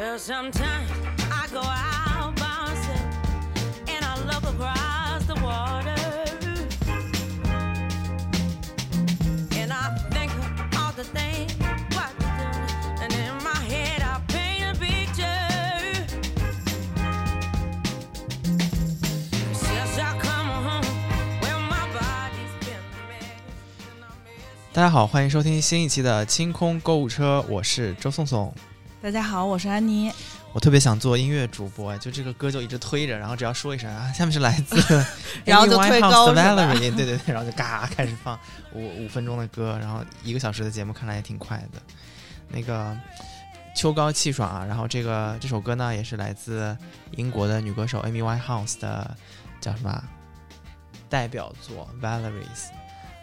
Well, sometimes I go out by myself and I look across the water. And I think of all the things what to do. And in my head, I paint a picture. Since I come home, well, my body's been a mess. And I miss 大家好，欢迎收听新一期的清空购物车，我是周颂颂。大家好，我是安妮。我特别想做音乐主播，就这个歌就一直推着，然后只要说一声啊，下面是来自 然后就推高 Valerie，对对对，然后就嘎开始放五五分钟的歌，然后一个小时的节目看来也挺快的。那个秋高气爽啊，然后这个这首歌呢也是来自英国的女歌手 Amy Winehouse 的叫什么啊代表作 Valeries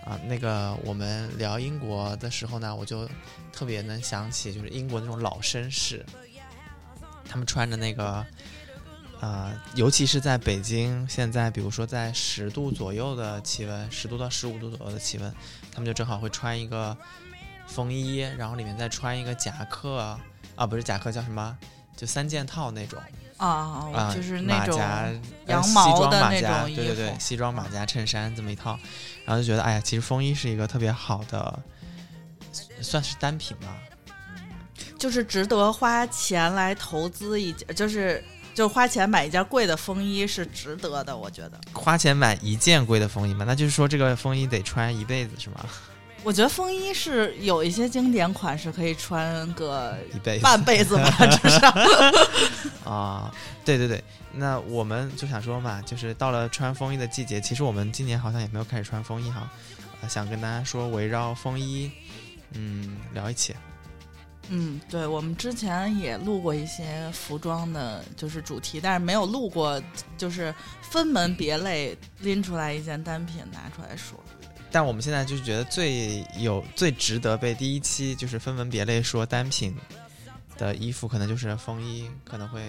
啊，那个我们聊英国的时候呢，我就特别能想起就是英国那种老绅士，他们穿着那个。呃，尤其是在北京，现在比如说在十度左右的气温，十度到十五度左右的气温，他们就正好会穿一个风衣，然后里面再穿一个夹克啊，不是夹克，叫什么？就三件套那种啊，啊，就是那种羊西毛的那种衣对对对，西装马甲衬衫这么一套，然后就觉得，哎呀，其实风衣是一个特别好的，算是单品吧。就是值得花钱来投资一件，就是就花钱买一件贵的风衣是值得的，我觉得。花钱买一件贵的风衣嘛，那就是说这个风衣得穿一辈子是吗？我觉得风衣是有一些经典款式可以穿个一辈子半辈子吧，至少。啊，对对对，那我们就想说嘛，就是到了穿风衣的季节，其实我们今年好像也没有开始穿风衣哈，呃、想跟大家说围绕风衣，嗯，聊一起。嗯，对，我们之前也录过一些服装的，就是主题，但是没有录过，就是分门别类拎出来一件单品拿出来说。但我们现在就是觉得最有最值得被第一期就是分门别类说单品的衣服，可能就是风衣，可能会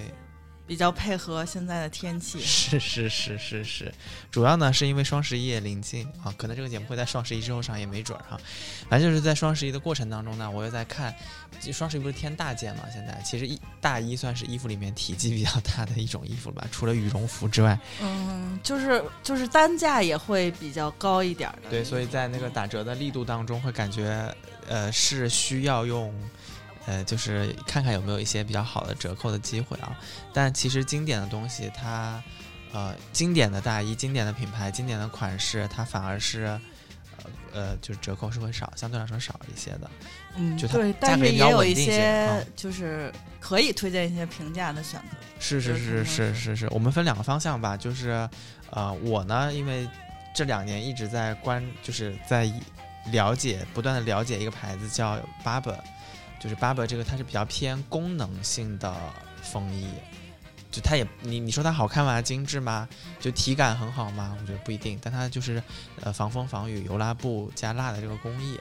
比较配合现在的天气。是是是是是，主要呢是因为双十一也临近啊，可能这个节目会在双十一之后上也没准儿哈。反正就是在双十一的过程当中呢，我又在看，就双十一不是添大件嘛？现在其实一大衣算是衣服里面体积比较大的一种衣服了吧，除了羽绒服之外。嗯，就是就是单价也会比较高一点儿的。对，所以在那个打折的力度当中，会感觉呃是需要用。呃，就是看看有没有一些比较好的折扣的机会啊。但其实经典的东西它，呃，经典的大衣、经典的品牌、经典的款式，它反而是，呃呃，就是折扣是会少，相对来说少一些的。嗯，就它对，价格也比但是也有一些就是可以推荐一些平价的选择。是是是是是是，我们分两个方向吧，就是，呃，我呢，因为这两年一直在关，就是在了解，不断的了解一个牌子叫 Barber，就是 Barber 这个它是比较偏功能性的风衣，就它也你你说它好看吗？精致吗？就体感很好吗？我觉得不一定，但它就是呃防风防雨油蜡布加蜡的这个工艺，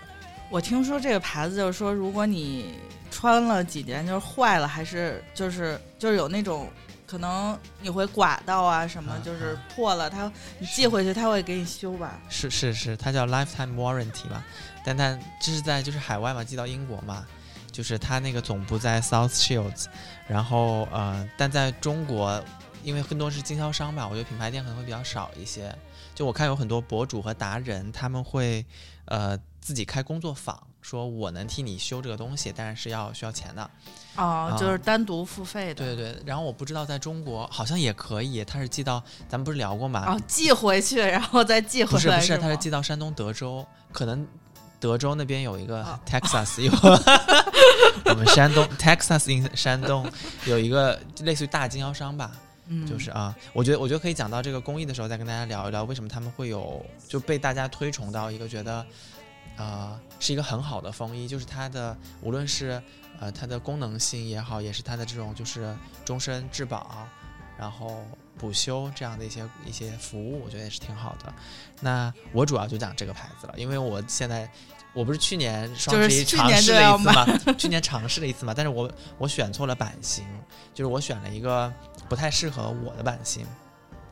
我听说这个牌子就是说，如果你穿了几年就是坏了，还是就是就是有那种可能你会刮到啊什么啊，就是破了，它你寄回去它会给你修吧？是是是，它叫 lifetime warranty 嘛，但它这是在就是海外嘛，寄到英国嘛，就是它那个总部在 South Shields，然后呃，但在中国，因为更多是经销商吧，我觉得品牌店可能会比较少一些。就我看有很多博主和达人，他们会呃自己开工作坊，说我能替你修这个东西，但是是要需要钱的。哦，啊就是单独付费的。对对对，然后我不知道在中国好像也可以，它是寄到咱们不是聊过吗？哦，寄回去，然后再寄回来不是不是，它是寄到山东德州，可能德州那边有一个哦。Texas 有，我们山东 Texas in 山东有一个类似于大经销商吧，嗯，就是啊，我觉得我觉得可以讲到这个工艺的时候再跟大家聊一聊，为什么他们会有就被大家推崇到一个觉得，呃，是一个很好的风衣，就是它的无论是呃它的功能性也好，也是它的这种就是终身质保，然后补修这样的一些一些服务，我觉得也是挺好的。那我主要就讲这个牌子了，因为我现在。我不是去年双十一尝试了一次嘛，去年尝试了一次嘛，但是我我选错了版型，就是我选了一个不太适合我的版型，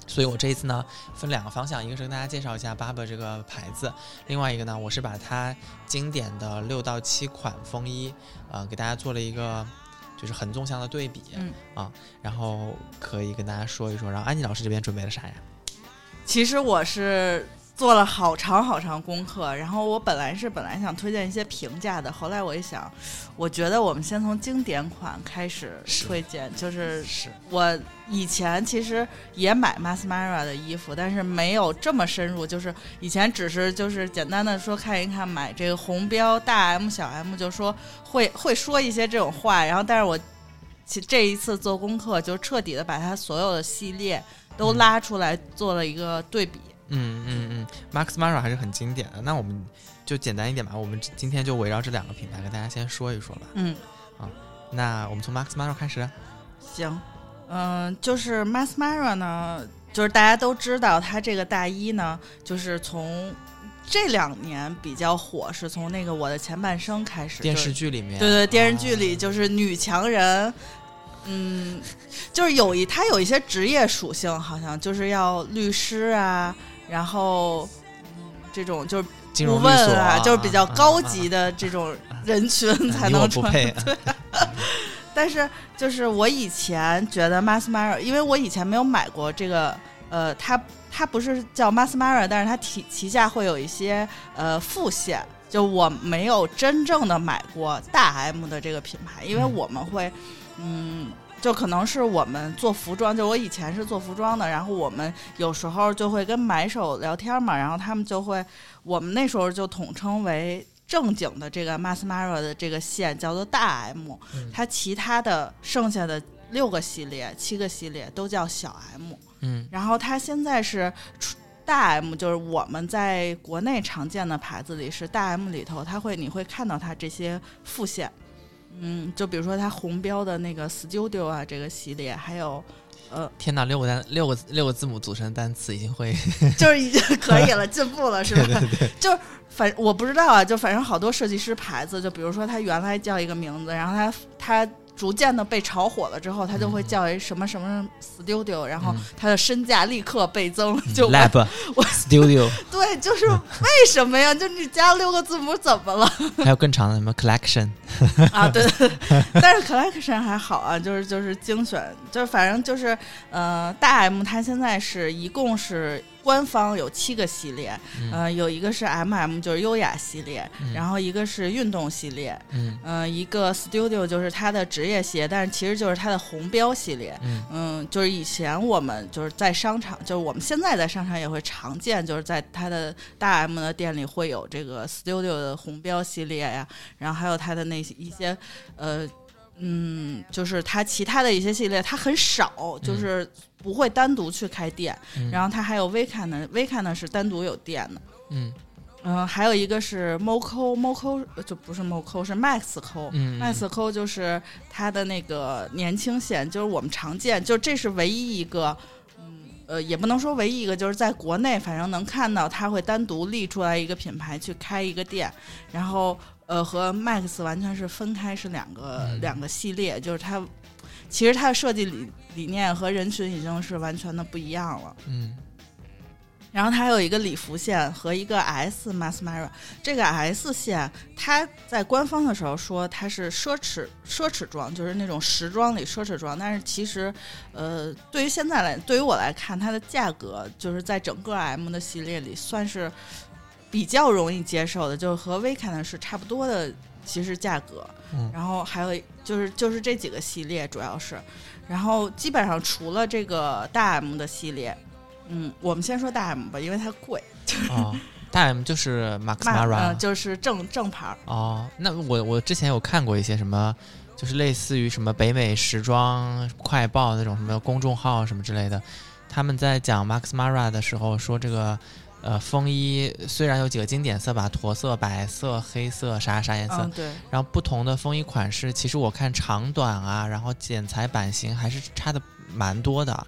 所以我这一次呢分两个方向，一个是跟大家介绍一下 Barber 这个牌子，另外一个呢我是把它经典的六到七款风衣，呃，给大家做了一个就是横纵向的对比、嗯啊，然后可以跟大家说一说。然后安妮老师这边准备了啥呀？其实我是做了好长好长功课，然后我本来是本来想推荐一些平价的，后来我一想，我觉得我们先从经典款开始推荐，就是是我以前其实也买 Masmara 的衣服，但是没有这么深入，就是以前只是就是简单的说看一看买这个红标大 M 小 M，就说会会说一些这种话，然后但是我其这一次做功课，就彻底的把它所有的系列都嗯拉出来做了一个对比。嗯嗯嗯嗯，Max Mara 还是很经典的。那我们就简单一点吧，我们今天就围绕这两个品牌跟大家先说一说吧。嗯，那我们从 Max Mara 开始。行，嗯、就是 Max Mara 呢，就是大家都知道它这个大衣呢，就是从这两年比较火，是从那个我的前半生开始，电视剧里面，对对，电视剧里啊就是女强人，嗯，就是有一她有一些职业属性，好像就是要律师啊，然后嗯，这种就是金顾问啊，就是比较高啊级的这种 人群啊才能穿。不配。但是就是我以前觉得 Masmara，因为我以前没有买过这个，呃，它它不是叫 Masmara，但是它旗旗下会有一些呃副线，就我没有真正的买过大 M 的这个品牌，因为嗯我们会，嗯。就可能是我们做服装，就我以前是做服装的，然后我们有时候就会跟买手聊天嘛，然后他们就会，我们那时候就统称为正经的这个 Masmara 的这个线叫做大 M，、嗯它其他的剩下的六个系列、七个系列都叫小 M，嗯。然后它现在是出大 M，就是我们在国内常见的牌子里是大 M 里头，它会你会看到它这些副线，嗯，就比如说它红标的那个 Studio 啊这个系列，还有呃，天哪，六个单六个六个字母组成的单词已经会 就是已经 可以了，进步了是吧？就是反我不知道啊，就反正好多设计师牌子，就比如说他原来叫一个名字，然后他他逐渐的被炒火了之后，他就会叫一什么什么 Studio，然后嗯他的身价立刻倍增。就我 studio，对，就是为什么呀？就你加六个字母怎么了 还有更长的什么 collection，啊？对对对，但是 collection 还好啊，就是就是精选，就是反正就是呃，大 M 他现在是一共是官方有七个系列，嗯呃，有一个是 MM，就是优雅系列，嗯然后一个是运动系列，嗯嗯、一个 Studio 就是它的职业系列，但是其实就是它的红标系列。嗯嗯，就是以前我们就是在商场，就是我们现在在商场也会常见，就是在它的大 M 的店里会有这个 Studio 的红标系列呀，然后还有它的那些一些呃。嗯，就是它其他的一些系列，它很少，就是不会单独去开店。嗯，然后它还有 Vika 呢，Vika 呢是单独有店的。嗯嗯，还有一个是 Moco，Moco 呃就不是 Moco，是 Maxco。嗯 Maxco 就是它的那个年轻线，就是我们常见，就这是唯一一个，嗯呃，也不能说唯一一个，就是在国内反正能看到它会单独立出来一个品牌去开一个店，然后呃和 Max 完全是分开，是两个、嗯两个系列，就是它其实它的设计理理念和人群已经是完全的不一样了。嗯。然后它还有一个礼服线和一个 S Masmara，这个 S 线它在官方的时候说它是奢侈奢侈装，就是那种时装里奢侈装，但是其实，呃，对于现在来，对于我来看，它的价格就是在整个 M 的系列里算是比较容易接受的，就是和 v 看的是差不多的，其实价格。嗯然后还有就是就是这几个系列主要是，然后基本上除了这个大 M 的系列。嗯，我们先说大 M 吧，因为它贵。哦，大 M 就是 Max Mara，、嗯，就是正正牌儿。哦，那我我之前有看过一些什么，就是类似于什么北美时装快报那种什么公众号什么之类的，他们在讲 Max Mara 的时候说这个。呃，风衣虽然有几个经典色吧，驼色、白色、黑色，啥啥颜色，嗯，对，然后不同的风衣款式，其实我看长短啊，然后剪裁版型还是差的蛮多的。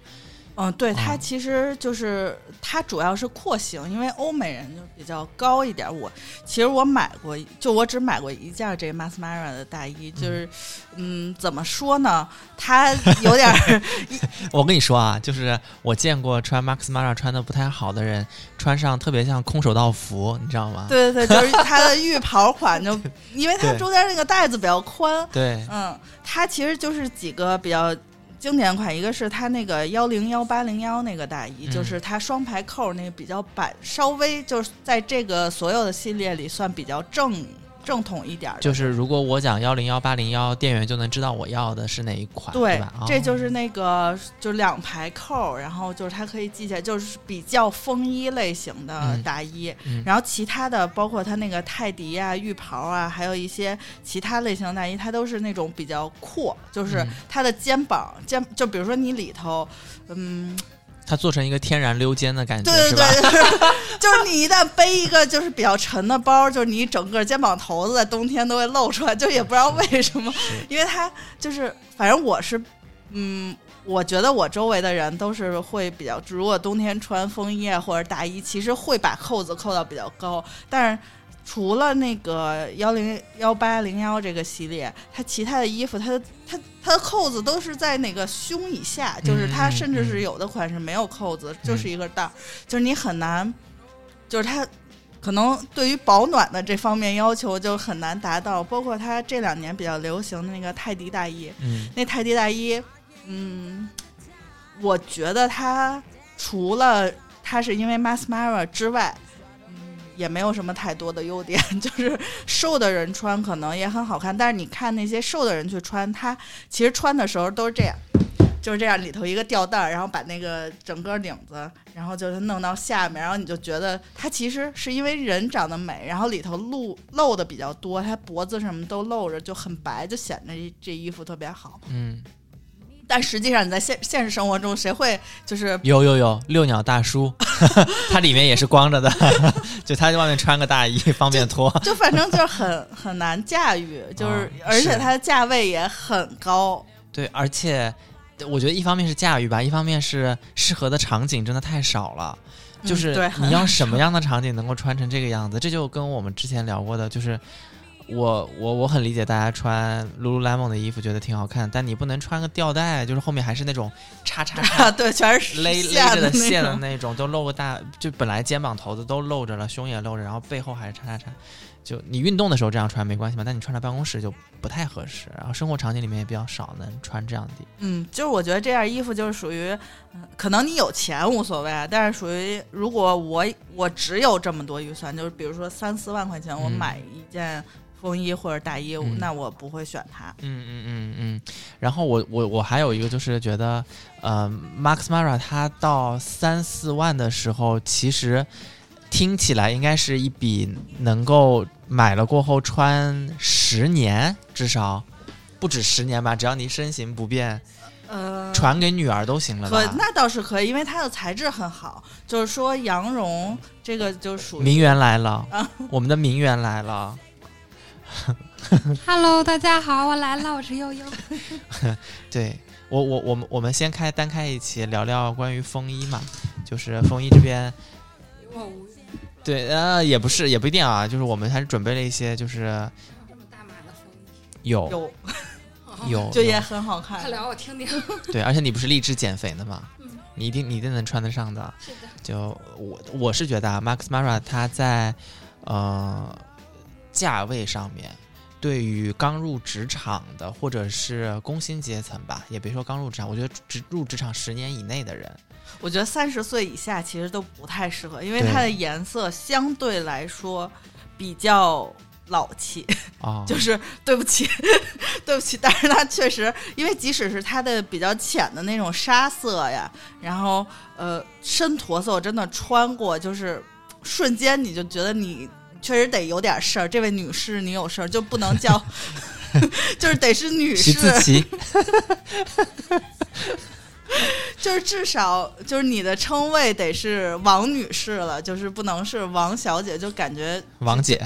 嗯，对，它哦其实就是它主要是廓形，因为欧美人就比较高一点。我其实我买过，就我只买过一件这个 Mas Mara 的大衣，就是嗯，怎么说呢，它有点儿 我跟你说啊，就是我见过穿 Max Mara 穿的不太好的人，穿上特别像空手道服，你知道吗？对对对，就是它的浴袍款就，因为它中间那个带子比较宽，对嗯，它其实就是几个比较经典款，一个是它那个幺零幺八零幺那个大衣，嗯。就是它双排扣那个比较板，稍微就是在这个所有的系列里算比较正正统一点。就是如果我讲幺零幺八零幺，店员就能知道我要的是哪一款，对吧？，这哦就是那个就两排扣，然后就是它可以系起来，就是比较风衣类型的嗯大衣。嗯然后其他的包括它那个泰迪啊、浴袍啊，还有一些其他类型的大衣，它都是那种比较阔，就是嗯它的肩膀肩，就比如说你里头，嗯，它做成一个天然溜肩的感觉，对对是吧？对，就是就是你一旦背一个就是比较沉的包，就是你整个肩膀头子在冬天都会露出来，就也不知道为什么，因为它就是反正我是，嗯。我觉得我周围的人都是会比较，如果冬天穿风衣啊或者大衣，其实会把扣子扣到比较高。但是除了那个幺零幺八零幺这个系列，它其他的衣服，它的它它的扣子都是在那个胸以下，就是它甚至是有的款式没有扣子，就是一个带儿，就是你很难，就是它。可能对于保暖的这方面要求就很难达到，包括它这两年比较流行的那个泰迪大衣，那泰迪大衣，嗯，我觉得它除了它是因为 Mas Mara 之外，也没有什么太多的优点。就是瘦的人穿可能也很好看，但是你看那些瘦的人去穿，他其实穿的时候都是这样。就是这样，里头一个吊带儿，然后把那个整个领子，然后就是弄到下面，然后你就觉得它其实是因为人长得美，然后里头露露的比较多，它脖子什么都露着，就很白，就显得这衣服特别好。嗯，但实际上你在现现实生活中，谁会就是有有有，遛鸟大叔，他里面也是光着的，就他在外面穿个大衣方便脱。就反正就是很很难驾驭，就是、啊而且它的价位也很高。对，而且我觉得一方面是驾驭吧，一方面是适合的场景真的太少了。就是你要什么样的场景能够穿成这个样子？这就跟我们之前聊过的，就是我我我很理解大家穿 lululemon 的衣服觉得挺好看，但你不能穿个吊带，就是后面还是那种叉叉叉啊，对，全是勒线勒着的线的那种，都露个大，就本来肩膀头子都露着了，胸也露着，然后背后还是叉叉叉。就你运动的时候这样穿没关系嘛，但你穿到办公室就不太合适，然后生活场景里面也比较少能穿这样的。嗯，就是我觉得这件衣服就是属于，嗯可能你有钱无所谓啊，但是属于如果我我只有这么多预算，就是比如说三四万块钱，我嗯买一件风衣或者大衣，嗯那我不会选它。嗯嗯嗯嗯。然后我我我还有一个就是觉得，呃，Max Mara 它到三四万的时候，其实听起来应该是一笔能够买了过后穿十年，至少不止十年吧，只要你身形不变，呃，传给女儿都行了吧？可那倒是可以，因为它的材质很好，就是说羊绒这个就属于名媛来了，啊我们的名媛来了。Hello，大家好，我来了，我是悠悠。对我我我们我们先开单开一期聊聊关于风衣嘛，就是风衣这边，我无语，对呃也不是也不一定啊，就是我们还是准备了一些，就是这么大码的风衣，有有有 就也很好看快。聊我听听。对，而且你不是励志减肥的嘛，嗯你一定你一定能穿得上的。是的，就我我是觉得啊，Max Mara 他在呃价位上面，对于刚入职场的或者是工薪阶层吧，也别说刚入职场，我觉得职入职场十年以内的人，我觉得三十岁以下其实都不太适合，因为它的颜色相对来说比较老气。哦，就是对不起，对不起，但是它确实，因为即使是它的比较浅的那种沙色呀，然后呃深驼色，我真的穿过，就是瞬间你就觉得你确实得有点事儿，这位女士你有事儿，就不能叫 就是得是女徐士，就是至少就是你的称谓得是王女士了，就是不能是王小姐，就感觉王姐，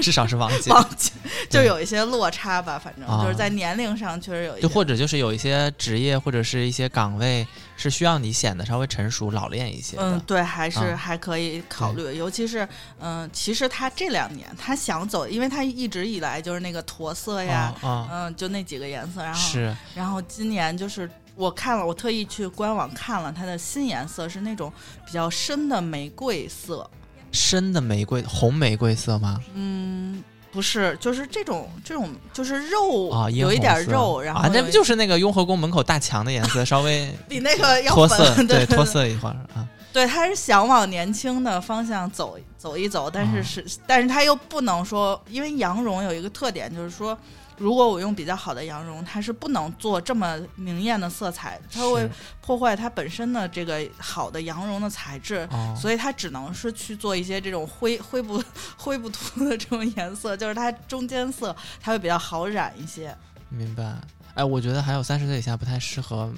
至少是王姐。王姐就有一些落差吧，反正啊就是在年龄上确实有一些，就或者就是有一些职业或者是一些岗位是需要你显得稍微成熟老练一些的。嗯，对，还是啊还可以考虑，尤其是嗯、其实他这两年他想走，因为他一直以来就是那个驼色呀，嗯，就那几个颜色，然后是。然后今年就是我看了，我特意去官网看了它的新颜色是那种比较深的玫瑰色，深的玫瑰红玫瑰色吗？嗯，不是，就是这种这种就是肉、啊，有一点肉，然后啊，那不就是那个雍和宫门口大墙的颜色，稍微 比那个要脱粉色，对 脱色一会儿啊。对，他是想往年轻的方向走走一走，但是啊是，但是他又不能说，因为羊绒有一个特点，就是说，如果我用比较好的羊绒，它是不能做这么明艳的色彩，它会破坏它本身的这个好的羊绒的材质。哦，所以它只能是去做一些这种灰 灰不灰不涂的这种颜色，就是它中间色它会比较好染一些。明白。哎，我觉得还有三十岁以下不太适合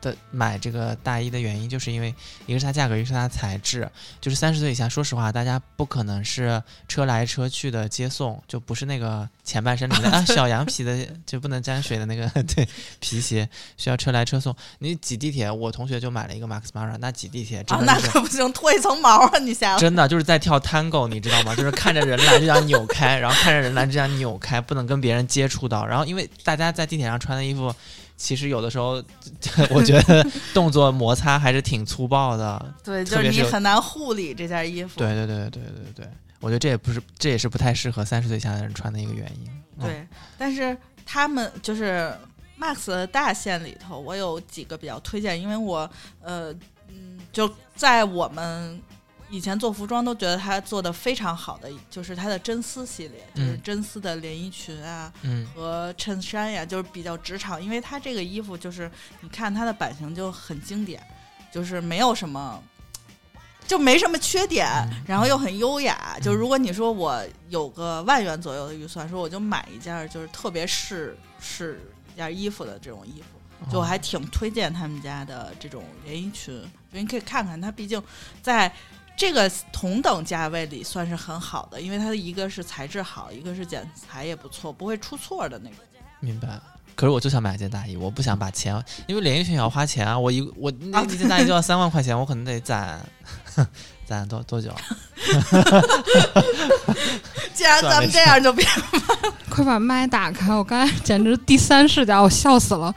的买这个大衣的原因，就是因为一个是它价格，一个是它的材质。就是三十岁以下，说实话，大家不可能是车来车去的接送，就不是那个前半身里面的 啊小羊皮的，就不能沾水的那个 对皮鞋，需要车来车送。你挤地铁，我同学就买了一个 Max Mara，那挤地铁真啊，那的就是。可不行，脱一层毛啊！你下来真的就是在跳 tango，你知道吗？就是看着人来就想扭开，然后看着人来就想扭开，不能跟别人接触到。然后因为大家在地铁上穿的衣服，其实有的时候，我觉得动作摩擦还是挺粗暴的。对，就是你很难护理这件衣服。对对对对对对对，我觉得这也不是，这也是不太适合三十岁以下的人穿的一个原因。嗯，对，但是他们就是 Max 的大线里头，我有几个比较推荐，因为我呃嗯，就在我们以前做服装都觉得它做的非常好的，就是它的真丝系列，就是嗯真丝的连衣裙啊。嗯和衬衫呀，就是比较职场，因为它这个衣服就是你看它的版型就很经典，就是没有什么，就没什么缺点，嗯然后又很优雅。嗯就如果你说我有个万元左右的预算，说我就买一件就是特别适适一件衣服的这种衣服，就我还挺推荐他们家的这种连衣裙，就你可以看看它，毕竟在。这个同等价位里算是很好的，因为它的一个是材质好，一个是剪裁也不错，不会出错的那种。明白。可是我就想买一件大衣，我不想把钱，因为连衣裙也要花钱啊。我一我那一件大衣就要 三万块钱，我可能得攒攒多多久？既然咱们这样，就别快把麦打开！我刚才简直第三视角，我笑死了。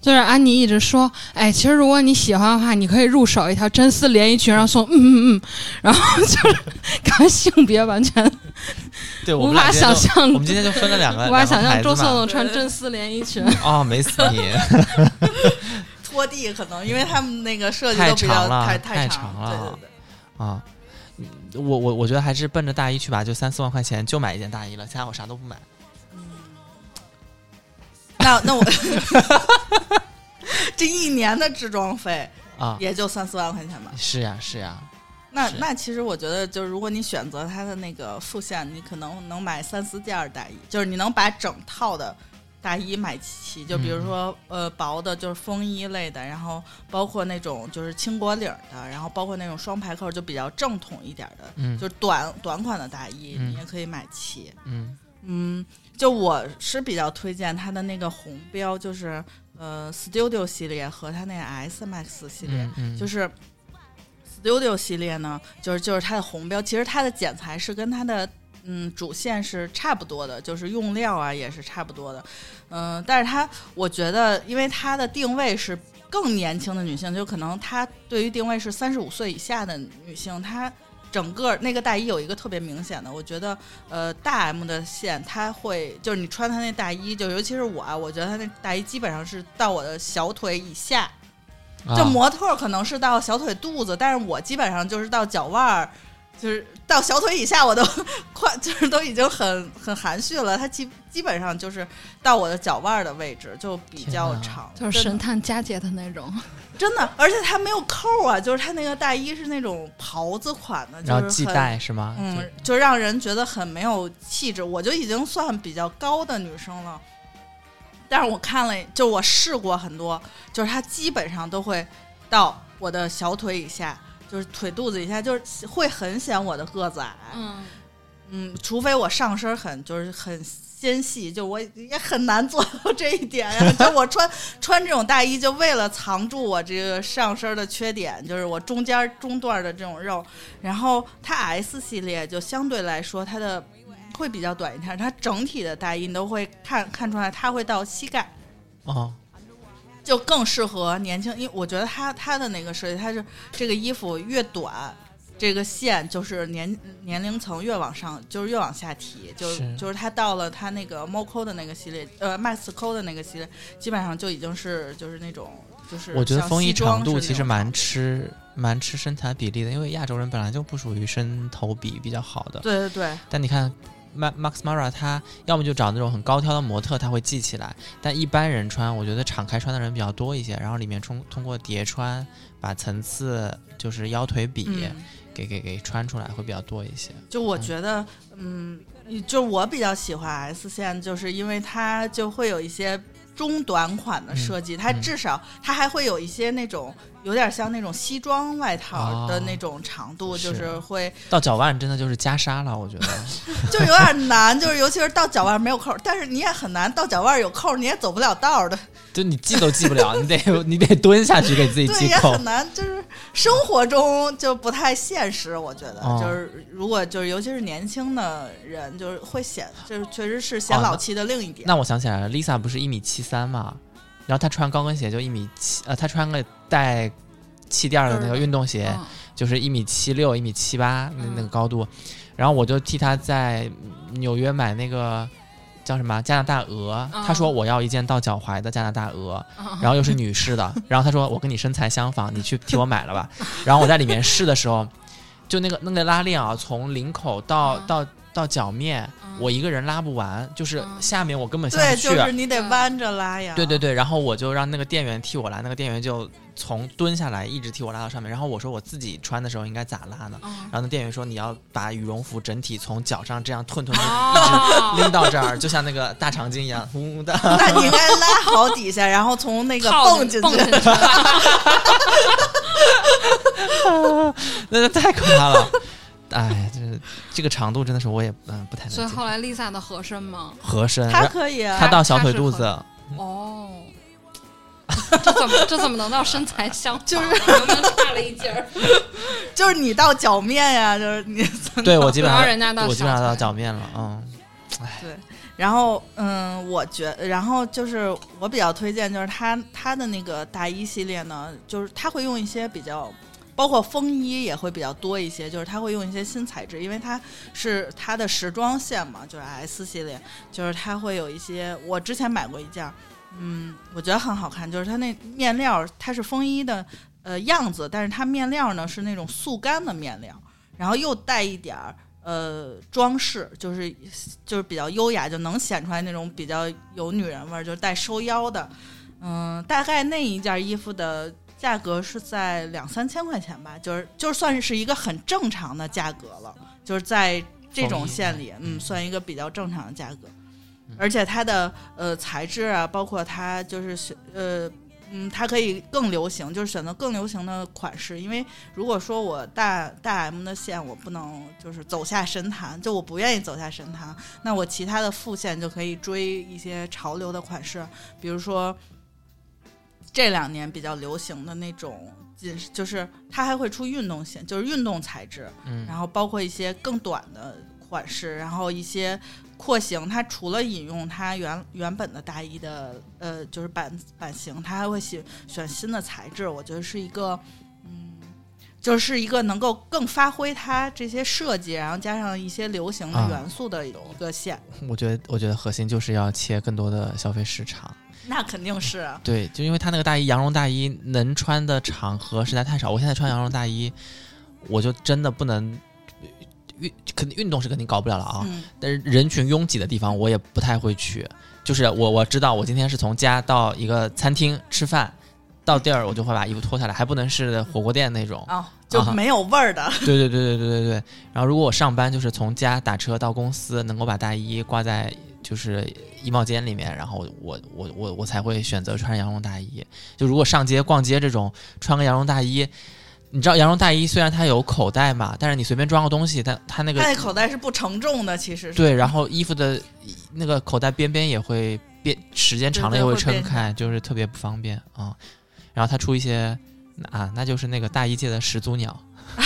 就是安妮一直说，哎，其实如果你喜欢的话，你可以入手一条真丝连衣裙，然后送，嗯嗯嗯，然后就是 看性别完全对，我无法想象，我们今天就分了两个，无法想象周颂颂穿真丝连衣裙。哦，没死你，拖地，可能因为他们那个设计太都比较长了太太长长了对对对。啊。嗯我我我觉得还是奔着大衣去吧，就三四万块钱就买一件大衣了，其他我啥都不买。那那我这一年的置装费啊，也就三四万块钱吧。是呀是呀，是那那其实我觉得，就是如果你选择它的那个副线，你可能能买三四件儿大衣，就是你能把整套的大衣买齐。就比如说、呃薄的，就是风衣类的，然后包括那种就是轻果领儿的，然后包括那种双排扣，就比较正统一点儿的，嗯就是短短款的大衣，嗯你也可以买齐。嗯嗯，就我是比较推荐它的那个红标，就是呃 Studio 系列和它那个 S Max 系列，嗯嗯，就是是 Studio 系列呢，就是就是它的红标，其实它的剪裁是跟它的嗯主线是差不多的，就是用料啊也是差不多的，嗯、但是它我觉得，因为它的定位是更年轻的女性，就可能它对于定位是三十五岁以下的女性，她。整个那个大衣有一个特别明显的，我觉得，呃，大 M 的线，它会就是你穿它那大衣，就尤其是我啊，我觉得它那大衣基本上是到我的小腿以下，就啊模特儿可能是到小腿肚子，但是我基本上就是到脚腕儿，就是到小腿以下我都 快，就是都已经很很含蓄了。它基基本上就是到我的脚腕儿的位置，就比较长，就是神探佳节的那种，真的，而且它没有扣儿啊，就是它那个大衣是那种袍子款的，然后系就是很带是吗？嗯，就让人觉得很没有气质。我就已经算比较高的女生了，但是我看了，就我试过很多，就是它基本上都会到我的小腿以下，就是腿肚子以下，就是会很显我的个子矮。嗯，嗯，除非我上身很就是很纤细，就我也很难做到这一点呀。就我穿穿这种大衣，就为了藏住我这个上身的缺点，就是我中间中段的这种肉。然后它 S 系列就相对来说它的会比较短一点，它整体的大衣你都会看看出来，它会到膝盖。哦，就更适合年轻，因为我觉得它它的那个设计，它是这个衣服越短，这个线就是年年龄层越往上，就是越往下提，就是是就是他到了他那个 Moco 的那个系列，呃，Max Co 的那个系列，基本上就已经是就是那种就是我觉得风衣长度其实蛮吃蛮吃身材比例的，因为亚洲人本来就不属于身头比比较好的。对对对，但你看，Ma Max Mara 他要么就找那种很高挑的模特，他会系起来；但一般人穿，我觉得敞开穿的人比较多一些。然后里面通通过叠穿，把层次就是腰腿比、嗯，给给给穿出来会比较多一些。就我觉得，嗯，就我比较喜欢 S 线，就是因为它就会有一些中短款的设计，它嗯至少它还会有一些那种有点像那种西装外套的哦那种长度，就是是会到脚腕真的就是袈裟了，我觉得。就有点难，就是尤其是到脚腕没有扣，但是你也很难到脚腕有扣，你也走不了道的，就你系都系不了，你得你得蹲下去给自己对，系扣也很。难，就是生活中就不太现实，我觉得，哦就是如果就是尤其是年轻的人，就是会显，就是确实是显老气的另一点。那我想起来了，Lisa 不是一米七三嘛，然后她穿高跟鞋就一米七，呃，她穿个带气垫儿的那个运动鞋，嗯就是一米七六、一米七八那嗯那个高度，然后我就替她在纽约买那个叫什么加拿大鹅，嗯她说我要一件到脚踝的加拿大鹅，嗯然后又是女士的，然后她说我跟你身材相仿，你去替我买了吧。然后我在里面试的时候，就那个那个拉链啊，从领口到、嗯到到脚面，嗯我一个人拉不完，就是嗯下面我根本下对，不去。就是你得弯着拉呀。对对对，然后我就让那个店员替我拉，那个店员就从蹲下来一直替我拉到上面，然后我说我自己穿的时候应该咋拉呢？嗯然后那店员说你要把羽绒服整体从脚上这样吞吞吞一哦直拎到这儿，就像那个大长今一样，呜的。那你应该拉好底下，然后从那个蹦进去。蹦进去 那太可怕了。哎，这这个长度真的是我也嗯不太能接受。所以后来 Lisa 的合身吗？合身，她可以啊，她到小腿肚子，哦，这怎么这怎么能到身材相仿？就是明明差了一截儿。就是你到脚面呀，就是你。对我基本上人家到我基本上到脚面了，嗯，对，然后嗯，我觉，然后就是我比较推荐，就是他他的那个大衣系列呢，就是他会用一些比较。包括风衣也会比较多一些，就是它会用一些新材质，因为它是它的时装线嘛，就是 S 系列，就是它会有一些。我之前买过一件，嗯，我觉得很好看，就是它那面料它是风衣的呃样子，但是它面料呢是那种速干的面料，然后又带一点儿呃装饰，就是就是比较优雅，就能显出来那种比较有女人味儿，就是带收腰的。嗯，大概那一件衣服的价格是在两三千块钱吧，就是就算是一个很正常的价格了，就是在这种线里，嗯，算一个比较正常的价格。而且它的呃材质啊，包括它就是选呃嗯，它可以更流行，就是选择更流行的款式。因为如果说我大大 M 的线我不能就是走下神坛，就我不愿意走下神坛，那我其他的副线就可以追一些潮流的款式，比如说这两年比较流行的那种。紧就是它还会出运动型，就是运动材质，嗯然后包括一些更短的款式，然后一些廓形，它除了引用它原原本的大衣的呃就是版版型，它还会选选新的材质，我觉得是一个嗯。就是一个能够更发挥它这些设计，然后加上一些流行的啊元素的一个线，我觉得我觉得核心就是要切更多的消费市场。那肯定是啊 对，就因为他那个大衣，羊绒大衣能穿的场合实在太少。我现在穿羊绒大衣，我就真的不能运，肯定运动是肯定搞不了了啊。嗯，但是人群拥挤的地方，我也不太会去。就是我我知道，我今天是从家到一个餐厅吃饭，到地儿我就会把衣服脱下来，还不能是火锅店那种。哦，就啊没有味儿的，对对对对对对对。然后如果我上班，就是从家打车到公司，能够把大衣挂在就是衣帽间里面，然后我我我我才会选择穿羊绒大衣。就如果上街逛街这种，穿个羊绒大衣，你知道羊绒大衣虽然它有口袋嘛，但是你随便装个东西，它它那个它那口袋是不承重的，其实是对，然后衣服的那个口袋边边也会变，时间长了也会撑开，就是特别不方便啊、然后它出一些啊，那就是那个大衣界的始祖鸟，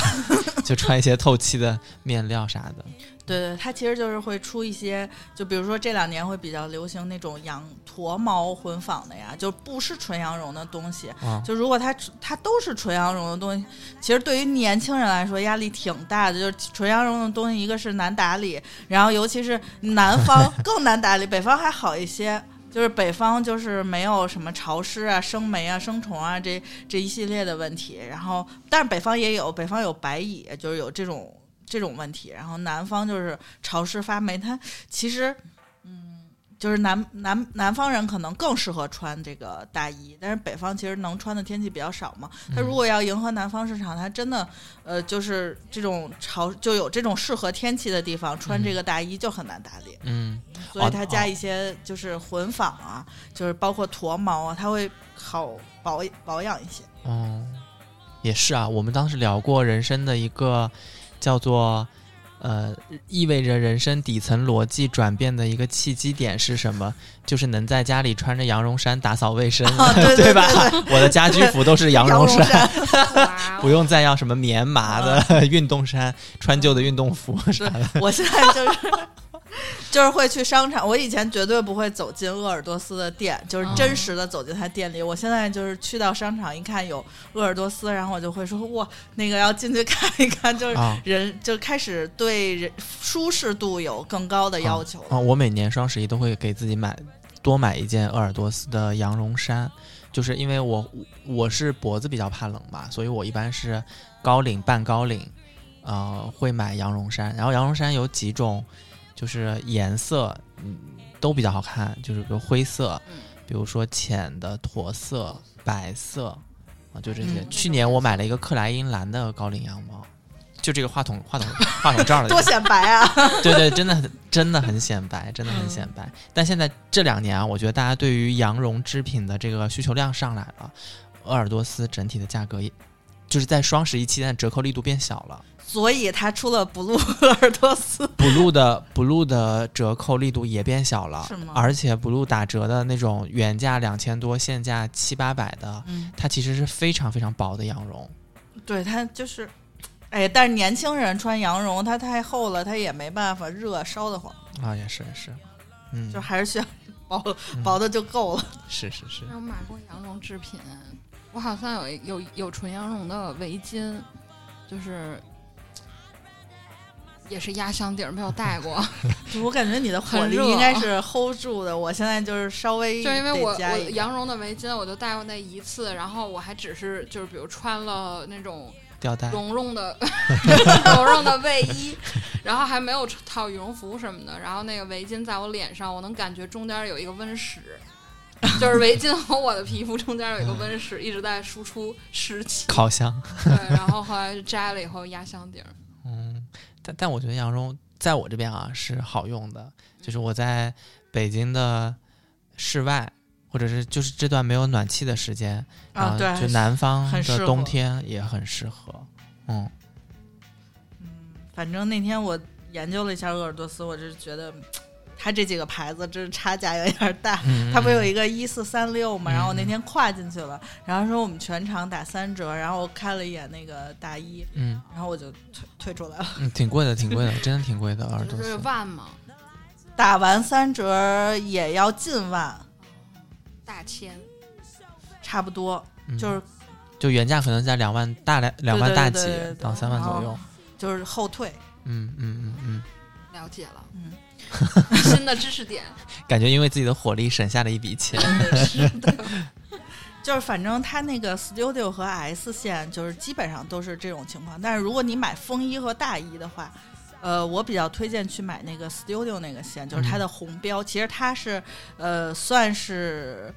就穿一些透气的面料啥的。对对，它其实就是会出一些，就比如说这两年会比较流行那种羊驼毛混纺的呀，就不是纯羊绒的东西。啊就如果它它都是纯羊绒的东西，其实对于年轻人来说压力挺大的。就是纯羊绒的东西，一个是难打理，然后尤其是南方 更难打理，北方还好一些。就是北方就是没有什么潮湿啊、生霉啊、生虫啊这这一系列的问题，然后但是北方也有，北方有白蚁，就是有这种这种问题，然后南方就是潮湿发霉，它其实。嗯，就是南南南方人可能更适合穿这个大衣，但是北方其实能穿的天气比较少嘛。它如果要迎合南方市场，它真的呃就是这种潮就有这种适合天气的地方，穿这个大衣就很难打理。嗯，所以它哦加一些就是混纺啊，就是包括驼毛啊，它会好保保养一些。哦，也是啊。我们当时聊过人参的一个叫做呃，意味着人生底层逻辑转变的一个契机点是什么？就是能在家里穿着羊绒衫打扫卫生，啊对 对吧对？我的家居服都是羊绒衫，不用再要什么棉麻的运动衫，穿旧的运动服啥的。我现在就是就是会去商场，我以前绝对不会走进鄂尔多斯的店，就是真实的走进他店里。我现在就是去到商场一看有鄂尔多斯，然后我就会说哇，那个要进去看一看，就是啊人就开始对人舒适度有更高的要求了。啊，我每年双十一都会给自己买多买一件鄂尔多斯的羊绒衫，就是因为我我是脖子比较怕冷嘛，所以我一般是高领半高领，呃，会买羊绒衫。然后羊绒衫有几种，就是颜色嗯都比较好看，就是比如灰色，嗯比如说浅的驼色、白色啊，就这些。嗯去年我买了一个克莱因蓝的高领羊毛。就这个话筒话筒话筒罩的 多显白啊！对对，真的很真的很显白，真的很显白。但现在这两年啊，我觉得大家对于羊绒织品的这个需求量上来了，鄂尔多斯整体的价格也就是在双十一期间折扣力度变小了。所以它出了 blue 鄂尔多斯，，blue 的 blue 的折扣力度也变小了是吗，而且 blue 打折的那种原价两千多，现价七八百的，嗯，它其实是非常非常薄的羊绒。对它就是，哎，但是年轻人穿羊绒，它太厚了，它也没办法热，烧得慌，啊，也是也是，嗯，就还是需要 薄嗯。薄的就够了。是是是，我买过羊绒制品，我好像有一有有纯羊绒的围巾，就是也是压箱底儿，没有戴过。我感觉你的火很热力应该是 hold 住的，我现在就是稍微就因为我我羊绒的围巾我就戴过那一次，然后我还只是就是比如穿了那种吊带绒绒的 绒绒的卫衣，然后还没有套羽绒服什么的，然后那个围巾在我脸上，我能感觉中间有一个温室。就是围巾和我的皮肤中间有一个温室，一直在输出湿气。烤箱。对，然后后来就摘了以后压箱底儿。嗯，但但我觉得羊绒在我这边啊是好用的，就是我在北京的室外，或者是就是这段没有暖气的时间啊，对，就南方的冬天也很适合。嗯嗯，反正那天我研究了一下鄂尔多斯，我就是觉得它这几个牌子真是差价有点大。嗯它不有一个一四三六嘛，嗯然后我那天跨进去了，然后说我们全场打三折，然后我看了一眼那个大衣，嗯然后我就退退出来了。嗯，挺贵的，挺贵的，真的挺贵的。二十多就是万嘛，打完三折也要近万，大千。差不多嗯就是就原价可能在两万大两两万大几到三万左右。就是后退。嗯嗯嗯嗯，了解了，嗯，新的知识点。感觉因为自己的火力省下了一笔钱。就是反正它那个 Studio 和 S 线就是基本上都是这种情况，但是如果你买风衣和大衣的话，呃，我比较推荐去买那个 Studio 那个线，就是它的红标，其实它是呃算是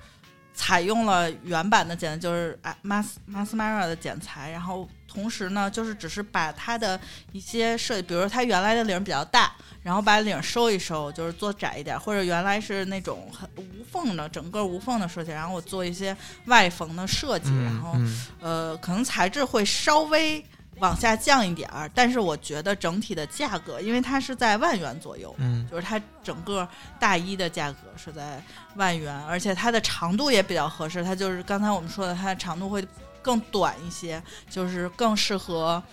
采用了原版的剪，就是啊 Mas Masmara 的剪裁，然后同时呢，就是只是把它的一些设计，比如说它原来的领儿比较大，然后把领儿收一收，就是做窄一点，或者原来是那种很无缝的，整个无缝的设计，然后我做一些外缝的设计，然后呃，可能材质会稍微往下降一点儿，但是我觉得整体的价格，因为它是在万元左右，嗯就是它整个大衣的价格是在万元，而且它的长度也比较合适，它就是刚才我们说的，它的长度会更短一些，就是更适合。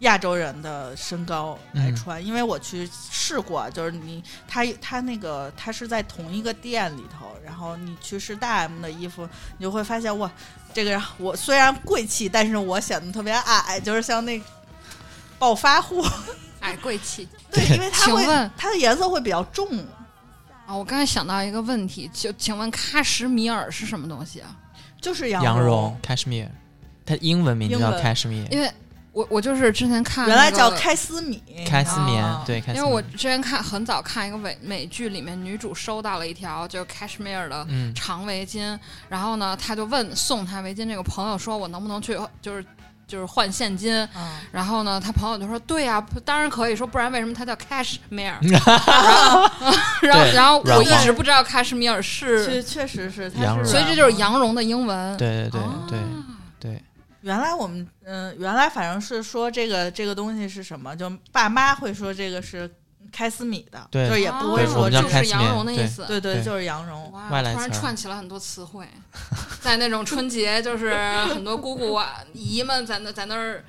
亚洲人的身高来嗯穿，因为我去试过，就是你他他那个他是在同一个店里头，然后你去试大 M 的衣服，你就会发现哇，这个我虽然贵气，但是我显得特别矮，就是像那暴发户。矮贵气对，因为它会它的颜色会比较重，啊！我刚才想到一个问题，就请问喀什米尔是什么东西啊？就是羊绒绒。cashmere，它英文名字叫 cashmere，因为我我就是之前看、原来叫开司米，开丝棉啊，对，开因为我之前看很早看一个美美剧，里面女主收到了一条就是 cashmere 的嗯。长围巾，然后呢，她就问送她围巾这个朋友说，我能不能去就是就是换现金？嗯然后呢，他朋友就说，对呀、当然可以，说不然为什么它叫 cashmere？然后 然后然后我一直不知道 cashmere 是，确确实是，它是所以这就是羊绒的英文。对对对对，原来我们嗯、原来反正是说这个这个东西是什么，就爸妈会说这个是开司米的，对就是也不哦会说就是是羊绒的意思。对对，就是羊绒。哇，突然串起了很多词汇，在那种春节，就是很多姑姑啊、姨们在那在那儿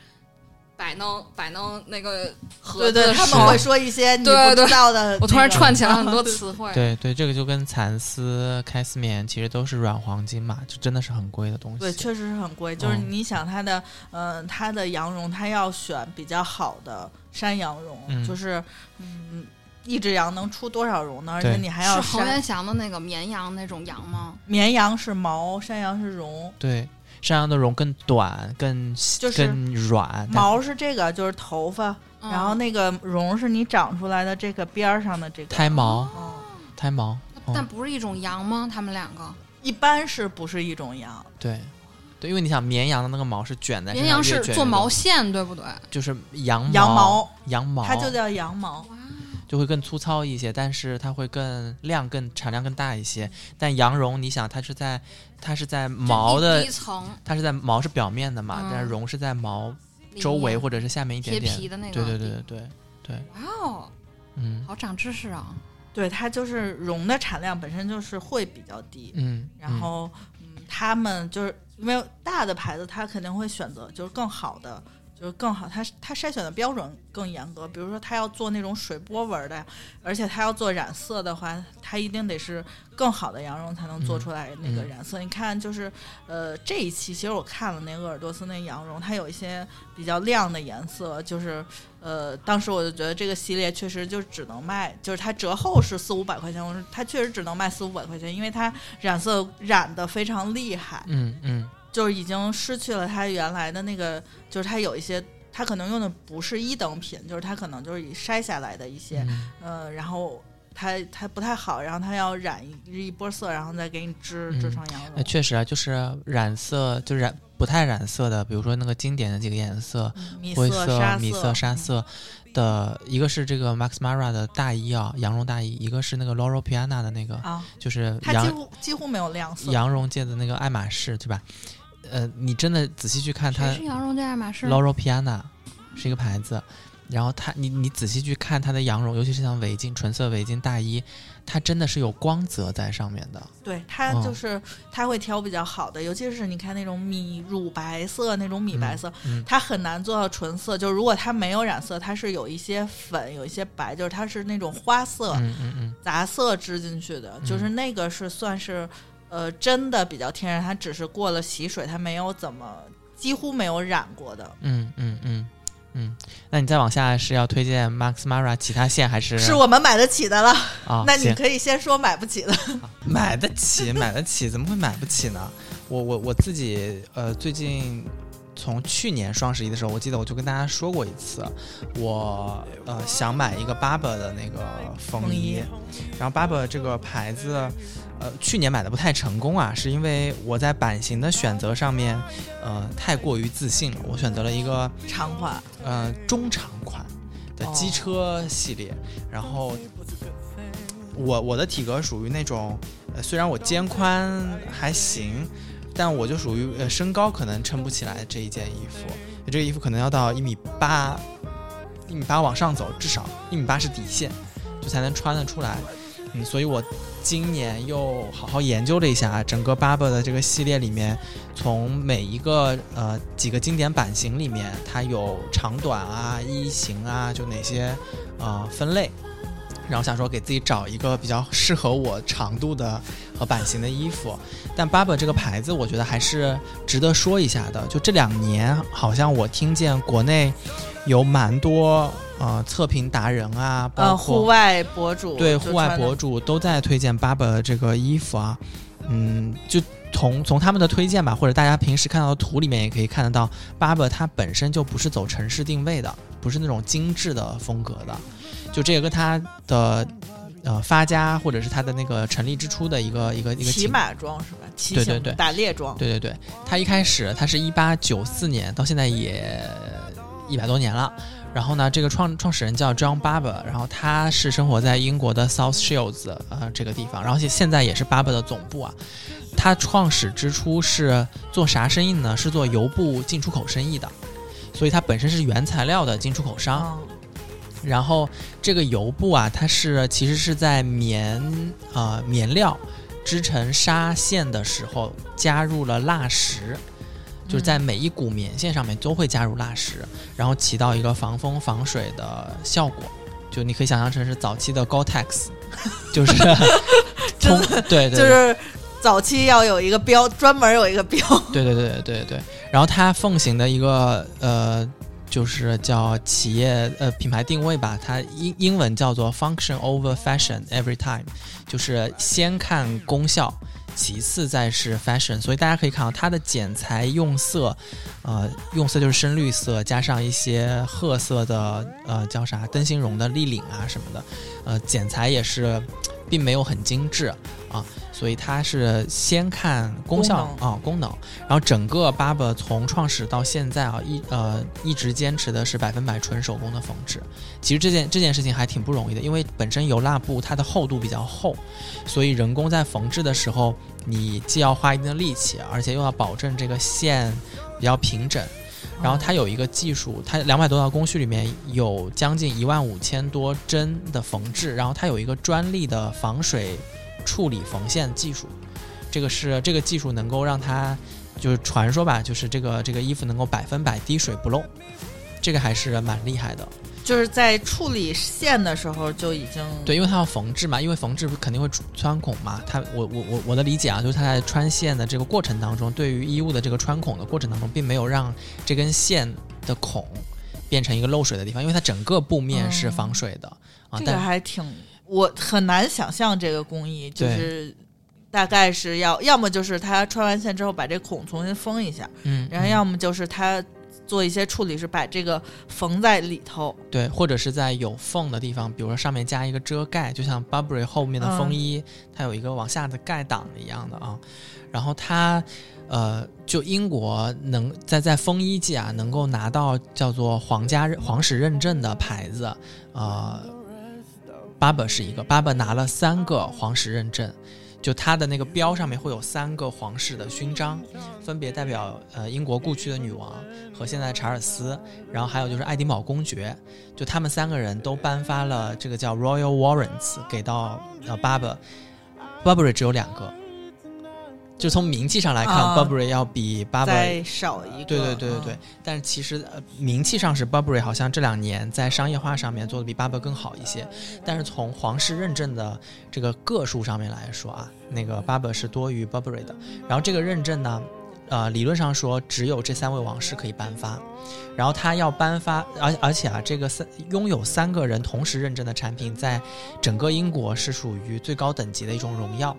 摆弄摆弄那个盒对对，子他们会说一些你不对对知道的、我突然串起来了很多 词汇。对对，这个就跟蚕丝、开丝棉其实都是软黄金嘛，就真的是很贵的东西。对，确实是很贵。就是嗯你想它的，呃，它的羊绒，它要选比较好的山羊绒，嗯就是，嗯，一只羊能出多少绒呢？而且你还要是侯元祥的那个绵羊那种羊吗？绵羊是毛，山羊是绒。对，山羊的绒更短、更就是更软，毛是这个，就是头发，嗯然后那个绒是你长出来的这个边儿上的这个。胎毛、哦，胎毛，嗯，但不是一种羊吗？他们两个一般是不是一种羊？对。对，因为你想绵羊的那个毛是卷在身上绵羊是做毛线对不对？就是羊毛，羊毛羊毛，它就叫羊毛。就会更粗糙一些，但是它会更量更产量更大一些。但羊绒，你想它是在它是在毛就的一，层它是在毛是表面的嘛，嗯但是绒是在毛周围或者是下面一点点。皮的那个。对对对对对对，哇哦，嗯好长知识啊！对，它就是绒的产量本身就是会比较低，嗯，然后嗯，他们就是因为大的牌子，它肯定会选择就是更好的。就是更好，它它筛选的标准更严格。比如说，它要做那种水波纹的，而且它要做染色的话，它一定得是更好的羊绒才能做出来那个嗯染色。你看，就是呃这一期，其实我看了那个鄂尔多斯那羊绒，它有一些比较亮的颜色，就是呃，当时我就觉得这个系列确实就只能卖，就是它折后是四五百块钱，我说它确实只能卖四五百块钱，因为它染色染的非常厉害，嗯嗯就是已经失去了它原来的那个，就是它有一些。它可能用的不是一等品，就是它可能就是以筛下来的一些，嗯呃，然后它它不太好，然后它要染一一波色，然后再给你织织嗯成羊绒呃，。确实啊，就是染色，就染不太染色的，比如说那个经典的几个颜色，嗯灰色、沙米色、沙色的，一个是这个 Max Mara 的大衣啊，羊绒大衣，一个是那个 Loro Piana 的那个，啊，就是它几羊乎几乎没有亮色。羊绒界的那个爱马仕，对吧？呃，你真的仔细去看它是羊绒界爱马仕？，Loro Piana 是一个牌子，然后它，你你仔细去看它的羊绒，尤其是像围巾、纯色围巾、大衣，它真的是有光泽在上面的。对，它嗯就是它会挑比较好的，尤其是你看那种米乳白色那种米白色，嗯它很难做到纯色。就是如果它没有染色，它是有一些粉，有一些白，就是它是那种花色、杂色织进去的，就是那个是算是呃真的比较天然，它只是过了洗水，它没有怎么几乎没有染过的。嗯嗯嗯嗯，那你再往下是要推荐 Max Mara 其他线还是？是我们买得起的了，啊，那你可以先说买不起的。买得起，买得起，怎么会买不起呢？我我我自己呃，最近从去年双十一的时候，我记得我就跟大家说过一次，我呃想买一个 Barber 的那个风衣，然后 Barber 这个牌子，呃去年买的不太成功啊，是因为我在版型的选择上面，呃太过于自信了，我选择了一个长款，呃中长款的机车系列，然后我我的体格属于那种，呃虽然我肩宽还行，但我就属于呃身高可能撑不起来这一件衣服，这个衣服可能要到一米八，一米八往上走，至少一米八是底线，就才能穿得出来。嗯，所以我今年又好好研究了一下整个 Baba 的这个系列里面，从每一个呃几个经典版型里面，它有长短啊、衣型啊，就哪些呃分类。然后想说给自己找一个比较适合我长度的和版型的衣服，但 Baba 这个牌子我觉得还是值得说一下的。就这两年，好像我听见国内有蛮多呃测评达人啊，包呃，括户外博主对，户外博主都在推荐 Barber 这个衣服啊，嗯，就从从他们的推荐吧，或者大家平时看到的图里面也可以看得到，Barber 它本身就不是走城市定位的，不是那种精致的风格的，就这个跟它的呃发家或者是它的那个成立之初的一个一个一个骑马装是吧？骑行对对对。打猎装，对对对，它一开始它是一八九四年，到现在也一百多年了。然后呢，这个创创始人叫 John Barber，然后他是生活在英国的 South Shields 呃这个地方，然后现现在也是 Barber 的总部啊。他创始之初是做啥生意呢？是做油布进出口生意的，所以它本身是原材料的进出口商。嗯，然后这个油布啊，它是其实是在棉呃棉料织成纱线的时候加入了蜡石，就是在每一股棉线上面都会加入蜡石，然后起到一个防风防水的效果。就你可以想象成是早期的 Gore-Tex，就是 通对对对就是早期要有一个标，专门有一个标，对对对对对对。然后它奉行的一个呃，就是叫企业呃品牌定位吧，它英英文叫做 function over fashion every time，就是先看功效。其次再是 fashion，所以大家可以看到它的剪裁用色，呃，用色就是深绿色，加上一些褐色的，呃，叫啥灯芯绒的立领啊什么的，呃，剪裁也是并没有很精致啊，所以它是先看功效功啊功能，然后整个 Barber 从创始到现在啊，一呃一直坚持的是百分百纯手工的缝制。其实这件这件事情还挺不容易的，因为本身油蜡布它的厚度比较厚，所以人工在缝制的时候，你既要花一定的力气，而且又要保证这个线比较平整。然后它有一个技术，它两百多道工序里面有将近一万五千多针的缝制，然后它有一个专利的防水处理缝线技术，这个是这个技术能够让它就是传说吧，就是这个这个衣服能够百分百滴水不漏，这个还是蛮厉害的。就是在处理线的时候就已经对，因为它要缝制嘛，因为缝制肯定会穿孔嘛。它我我我我的理解啊，就是它在穿线的这个过程当中，对于衣物的这个穿孔的过程当中，并没有让这根线的孔变成一个漏水的地方，因为它整个布面是防水的、啊。这个还挺，我很难想象这个工艺，就是大概是要要么就是他穿完线之后把这孔重新封一下，嗯，然后要么就是他做一些处理，是把这个缝在里头。对，或者是在有缝的地方，比如说上面加一个遮盖，就像 Burberry 后面的嗯风衣，它有一个往下的盖挡一样的啊。然后它，呃，就英国能在在风衣界啊，能够拿到叫做皇家皇室认证的牌子，呃，Barber 是一个，Barber 拿了三个皇室认证。就它的那个标上面会有三个皇室的勋章，分别代表呃英国故去的女王和现在查尔斯，然后还有就是爱丁堡公爵，就他们三个人都颁发了这个叫 Royal Warrants 给到呃 Barber，Burberry 只有两个，就从名气上来看、啊 Burberry 要比 Burberry 少一个，对对对对对，但是其实呃名气上是 Burberry 好像这两年在商业化上面做的比 Burberry 更好一些，但是从皇室认证的这个个数上面来说啊，那个 Burberry 是多于 Burberry 的。然后这个认证呢，呃，理论上说只有这三位王室可以颁发，然后他要颁发，而而且啊，这个三拥有三个人同时认证的产品，在整个英国是属于最高等级的一种荣耀，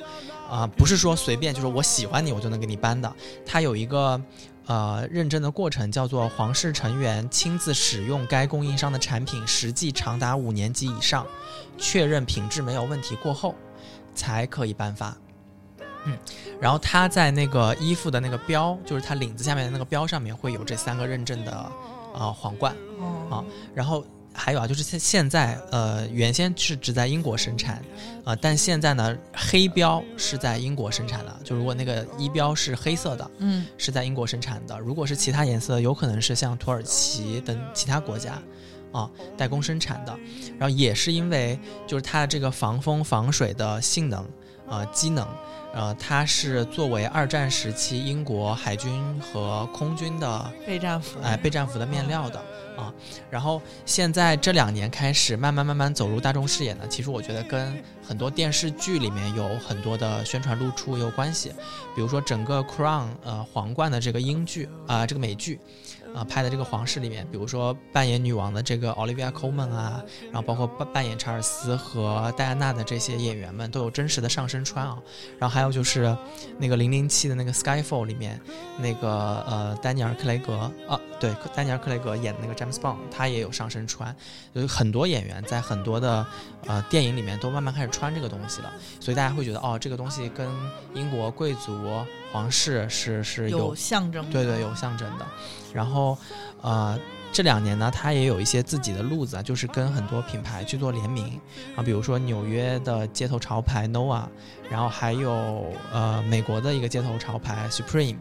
啊、不是说随便就是我喜欢你我就能给你颁的，它有一个。呃，认证的过程叫做皇室成员亲自使用该供应商的产品，实际长达五年及以上，确认品质没有问题过后，才可以颁发。嗯然后它在那个衣服的那个标，就是它领子下面的那个标上面会有这三个认证的呃皇冠。啊，然后还有啊，就是现现在呃，原先是只在英国生产，呃，但现在呢，黑标是在英国生产的。就如果那个衣标是黑色的，嗯，是在英国生产的；如果是其他颜色，有可能是像土耳其等其他国家啊代工生产的。然后也是因为就是它的这个防风防水的性能，呃，机能。呃，它是作为二战时期英国海军和空军的备战服，哎，备战服的面料的啊。然后现在这两年开始慢慢慢慢走入大众视野呢，其实我觉得跟很多电视剧里面有很多的宣传露出也有关系。比如说整个 Crown 呃皇冠的这个英剧啊、这个美剧。啊，拍的这个皇室里面，比如说扮演女王的这个 Olivia Colman 啊，然后包括扮扮演查尔斯和戴安娜的这些演员们都有真实的上身穿啊。然后还有就是那个零零七的那个 Skyfall 里面，那个呃丹尼尔克雷格啊，对，丹尼尔克雷格演的那个 James Bond，他也有上身穿。有很多演员在很多的呃电影里面都慢慢开始穿这个东西了，所以大家会觉得哦，这个东西跟英国贵族皇室是是有有象征，对对，有象征的。然后，呃，这两年呢，他也有一些自己的路子啊，就是跟很多品牌去做联名。啊，比如说纽约的街头潮牌 Noah，然后还有呃美国的一个街头潮牌 Supreme，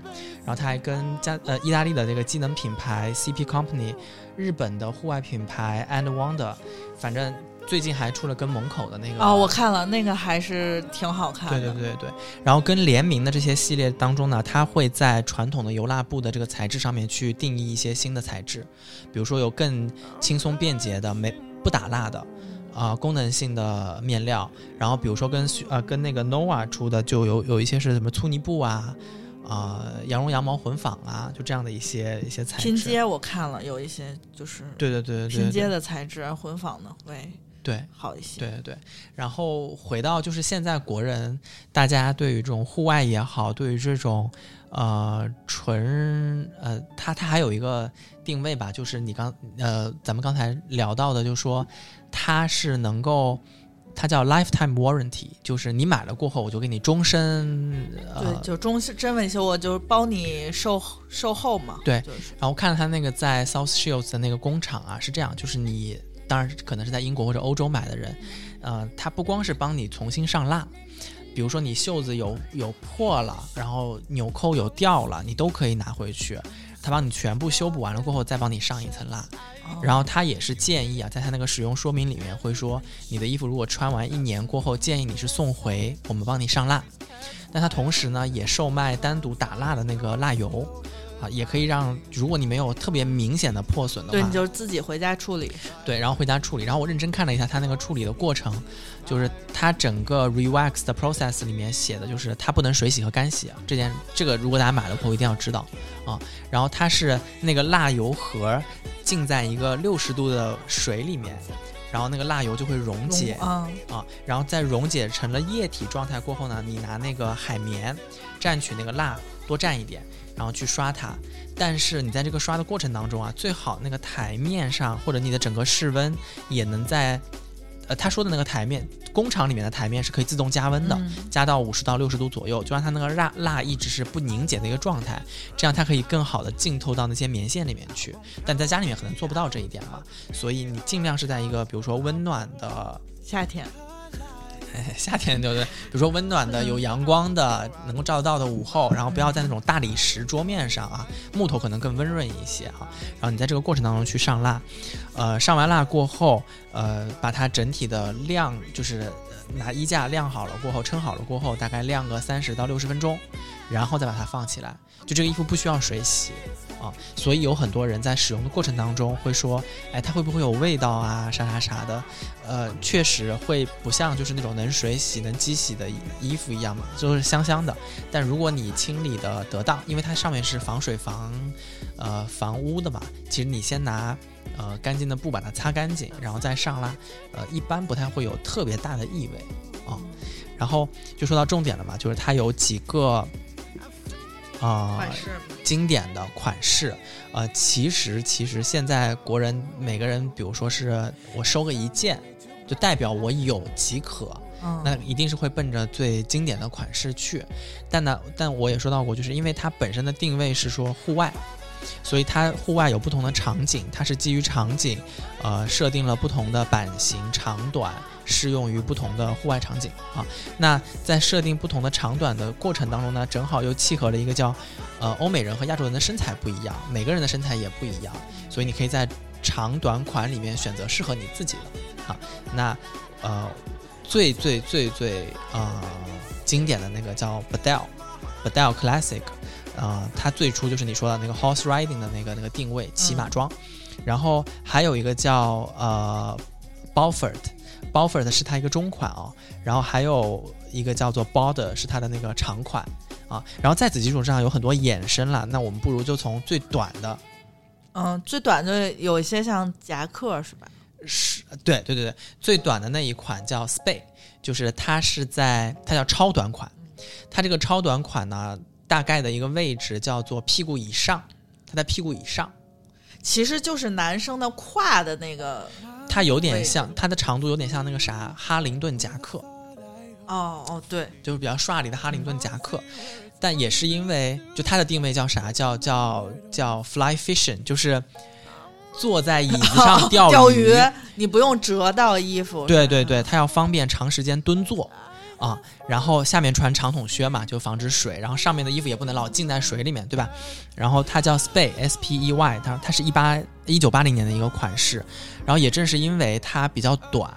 然后他还跟加呃意大利的这个机能品牌 CP Company，日本的户外品牌 And Wonder，反正最近还出了跟蒙口的那个。哦，我看了那个还是挺好看对的，对对对，然后跟联名的这些系列当中呢，它会在传统的油蜡布的这个材质上面去定义一些新的材质，比如说有更轻松便捷的、没不打蜡的，啊、功能性的面料。然后比如说跟呃跟那个 Nova 出的就有有一些是什么粗呢布啊，啊、羊绒羊毛混纺啊，就这样的一些一些材质。拼接我看了有一些就是对对对对对。对拼接的材质混纺的会对。好一些，对对对，然后回到就是现在国人，大家对于这种户外也好，对于这种呃纯呃，它它还有一个定位吧，就是你刚呃咱们刚才聊到的，就是说它是能够。它叫 lifetime warranty，就是你买了过后，我就给你终身呃对，就中真维修，我就包你售售后嘛，对就是然后看了他那个在 South Shields 的那个工厂啊，是这样，就是你当然可能是在英国或者欧洲买的人，呃，他不光是帮你重新上蜡，比如说你袖子有有破了，然后纽扣有掉了，你都可以拿回去，他帮你全部修补完了过后再帮你上一层蜡。哦然后他也是建议啊，在他那个使用说明里面会说，你的衣服如果穿完一年过后，建议你是送回，我们帮你上蜡。但他同时呢，也售卖单独打蜡的那个蜡油，啊，也可以让如果你没有特别明显的破损的话对，话你，就自己回家处理，对，然后回家处理。然后我认真看了一下它那个处理的过程，就是它整个 rewax 的 process 里面写的就是它不能水洗和干洗啊，这件这个如果大家买了过后一定要知道啊。然后它是那个蜡油盒浸在一个六十度的水里面，然后那个蜡油就会溶解啊，啊，然后在溶解成了液体状态过后呢，你拿那个海绵蘸取那个蜡多蘸一点，然后去刷它。但是你在这个刷的过程当中啊，最好那个台面上或者你的整个室温也能在，呃，他说的那个台面，工厂里面的台面是可以自动加温的，嗯加到五十到六十度左右，就让它那个蜡蜡一直是不凝结的一个状态，这样它可以更好的浸透到那些棉线里面去。但在家里面可能做不到这一点嘛，所以你尽量是在一个比如说温暖的夏天，哎夏天对不对？比如说温暖的、有阳光的、能够照得到的午后，然后不要在那种大理石桌面上啊，木头可能更温润一些哈。然后你在这个过程当中去上蜡，呃，上完蜡过后，呃，把它整体的晾，就是拿衣架晾好了过后，撑好了过后，大概晾个三十到六十分钟，然后再把它放起来。就这个衣服不需要水洗啊，所以有很多人在使用的过程当中会说，哎，它会不会有味道啊，啥啥啥的？呃，确实会不像就是那种能水洗、能机洗的衣衣服一样嘛，就是香香的。但如果你清理的得当，因为它上面是防水、防呃防污的嘛，其实你先拿呃干净的布把它擦干净，然后再上拉，呃，一般不太会有特别大的异味啊。然后就说到重点了嘛，就是它有几个啊、经典的款式，呃，其实其实现在国人每个人，比如说是我收个一件，就代表我有即可。嗯那一定是会奔着最经典的款式去。但呢，但我也说到过，就是因为它本身的定位是说户外，所以它户外有不同的场景，它是基于场景，呃，设定了不同的版型、长短，适用于不同的户外场景啊。那在设定不同的长短的过程当中呢，正好又契合了一个叫，呃，欧美人和亚洲人的身材不一样，每个人的身材也不一样，所以你可以在长短款里面选择适合你自己的啊。那呃，最最最最呃经典的那个叫 Badel Classic，呃，它最初就是你说的那个 horse riding 的那个那个定位骑马装，然后还有一个叫呃 Beaufort 是它一个中款哦，然后还有一个叫做 Border 是它的那个长款啊，然后在此基础上有很多衍生了，那我们不如就从最短的嗯，最短的有一些像夹克是吧？是，对对对对，最短的那一款叫 Spay，就是它是在它叫超短款，它这个超短款呢，大概的一个位置叫做屁股以上，它在屁股以上，其实就是男生的胯的那个。它有点像它的长度有点像那个啥哈林顿夹克，哦哦，对，就是比较帅里的哈林顿夹克，但也是因为就它的定位叫啥？叫叫叫 fly fishing，就是坐在椅子上 钓钓鱼，你不用折到衣服。对对对，它要方便长时间蹲坐啊，然后下面穿长筒靴嘛，就防止水，然后上面的衣服也不能老浸在水里面，对吧？然后它叫 Spay S P E Y，它它是一八一九八零年的一个款式，然后也正是因为它比较短，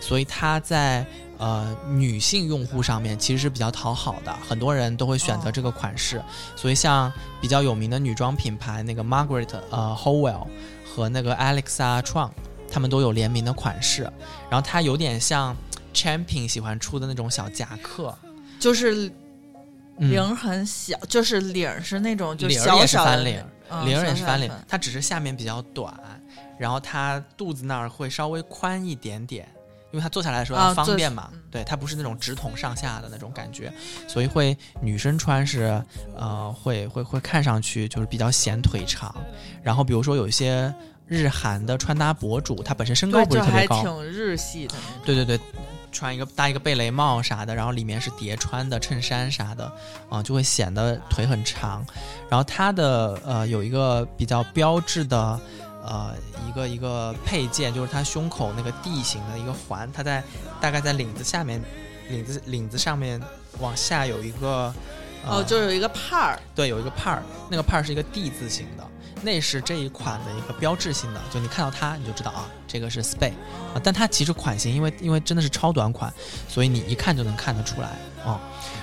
所以它在呃女性用户上面其实是比较讨好的，很多人都会选择这个款式，所以像比较有名的女装品牌那个 Margaret 呃 Howell 和那个 Alexa Truong，他们都有联名的款式，然后它有点像 Champion 喜欢出的那种小夹克，就是嗯。领很小，就是领儿是那种就领也是小小的翻领，嗯领儿也是翻领，它只是下面比较短，然后它肚子那儿会稍微宽一点点，因为它坐下来的时候方便嘛。嗯对，它不是那种直筒上下的那种感觉，所以会女生穿是呃会会会看上去就是比较显腿长。然后比如说有一些日韩的穿搭博主，他本身身高不是特别高，挺日系的。对对对，穿一个搭一个贝雷帽啥的，然后里面是叠穿的衬衫啥的，啊、就会显得腿很长。然后它的呃有一个比较标志的呃一个一个配件，就是它胸口那个 D 型的一个环，它在大概在领子下面，领子领子上面往下有一个。呃、哦，就有一个帕儿，对，有一个 par，那个 par 是一个 D 字形的，那是这一款的一个标志性的，就你看到它你就知道啊，这个是 Spay 啊，但它其实款型因为因为真的是超短款，所以你一看就能看得出来啊、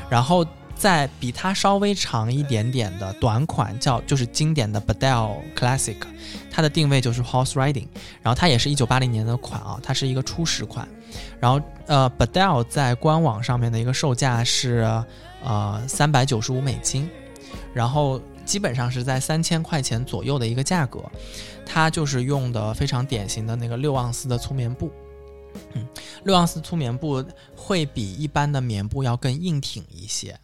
然后在比它稍微长一点点的短款叫就是经典的 badell Classic，它的定位就是 horse riding，然后它也是一九八零年的款啊，它是一个初始款，然后呃 Badel 在官网上面的一个售价是呃三百九十五美金，然后基本上是在三千块钱左右的一个价格，它就是用的非常典型的那个六盎司的粗棉布。嗯，六盎司粗棉布会比一般的棉布要更硬挺一些。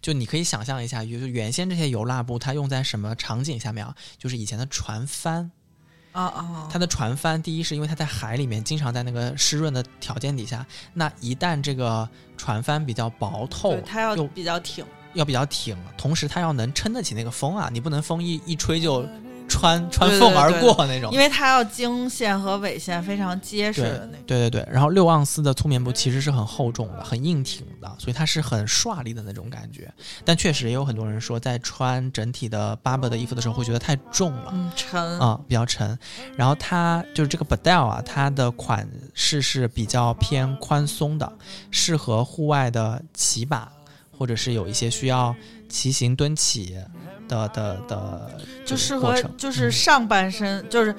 就你可以想象一下，就是原先这些油蜡布它用在什么场景下面啊？就是以前的船帆，哦哦，它的船帆，第一是因为它在海里面，经常在那个湿润的条件底下，那一旦这个船帆比较薄透，，它要又比较挺，要比较挺，同时它要能撑得起那个风啊，你不能风一一吹就穿穿缝而过那种因。为它要经线和纬线非常结实对的那种。对对对，然后六盎司的粗棉布其实是很厚重的、很硬挺的，所以它是很刷力的那种感觉。但确实也有很多人说，在穿整体的 Barber 的衣服的时候会觉得太重了。嗯，沉，啊、比较沉。然后它就是这个 Badel 啊，它的款式是比较偏宽松的，适合户外的骑马，或者是有一些需要骑行蹲起的的的就适合就是嗯上半身就是。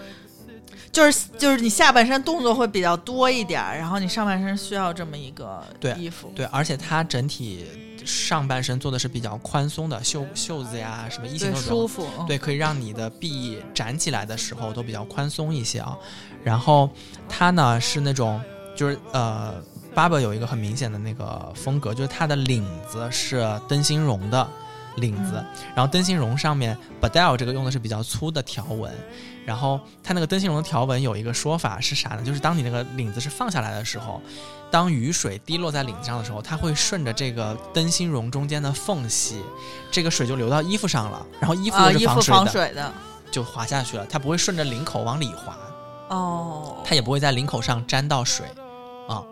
就是就是你下半身动作会比较多一点儿，然后你上半身需要这么一个对衣服，对，而且它整体上半身做的是比较宽松的，袖袖子呀什么衣型都舒服，嗯对，可以让你的臂展起来的时候都比较宽松一些啊。然后它呢是那种，就是呃，Barber 有一个很明显的那个风格，就是它的领子是灯芯绒的领子，嗯然后灯芯绒上面 Badel 这个用的是比较粗的条纹，然后它那个灯芯绒的条纹有一个说法是啥呢？就是当你那个领子是放下来的时候，当雨水滴落在领子上的时候，它会顺着这个灯芯绒中间的缝隙，这个水就流到衣服上了，然后衣服是防水的，防水的就滑下去了，它不会顺着领口往里滑。哦，它也不会在领口上沾到水啊。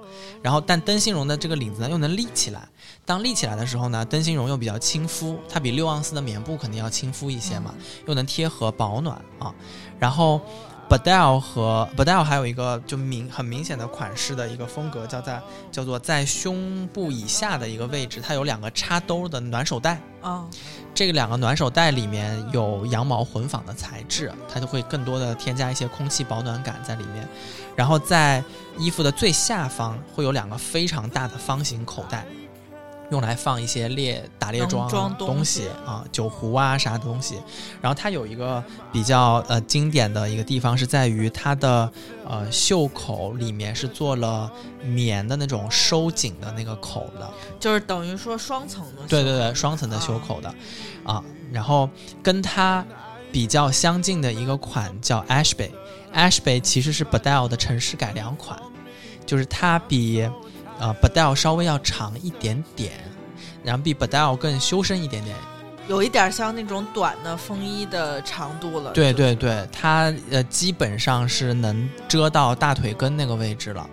然后，但灯芯绒的这个领子呢，又能立起来。当立起来的时候呢，灯芯绒又比较亲肤，它比六盎司的棉布肯定要亲肤一些嘛，又能贴合保暖啊。然后 Badel 和 Badel 还有一个就明很明显的款式的一个风格，叫在叫做在胸部以下的一个位置，它有两个插兜的暖手带。哦，这个两个暖手袋里面有羊毛混纺的材质，它就会更多的添加一些空气保暖感在里面。然后在衣服的最下方会有两个非常大的方形口袋，用来放一些猎打猎装装东东西啊，酒壶啊啥东西。然后它有一个比较呃经典的一个地方是在于它的呃袖口里面是做了棉的那种收紧的那个口的，就是等于说双层的，对对对，双层的袖口的，啊，然后跟它比较相近的一个款叫 Ashbay，Ashbay 其实是 Badel 的城市改良款，就是它比呃 Badel 稍微要长一点点，然后比 Badel 更修身一点点。有一点像那种短的风衣的长度了。对对对，它呃基本上是能遮到大腿根那个位置了。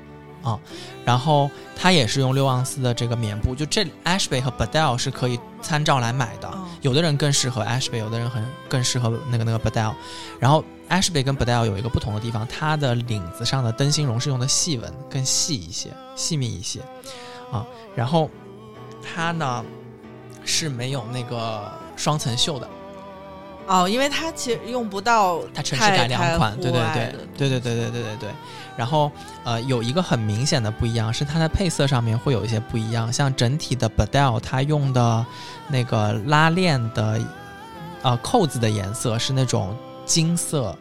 啊，然后它也是用六盎司的这个棉布，就这 Ashbay 和 Badel 是可以参照来买的。嗯有的人更适合 Ashbay，有的人很更适合那个那个 Badel。然后 Ashbay 跟 Badel 有一个不同的地方，它的领子上的灯芯绒是用的细纹，更细一些，细密一些啊。然后它呢是没有那个双层袖的，哦，因为它其实用不到它城市太改良款，对对对对对对对对对对。然后呃，有一个很明显的不一样是它的配色上面会有一些不一样，像整体的 Badel 它用的那个拉链的呃扣子的颜色是那种金色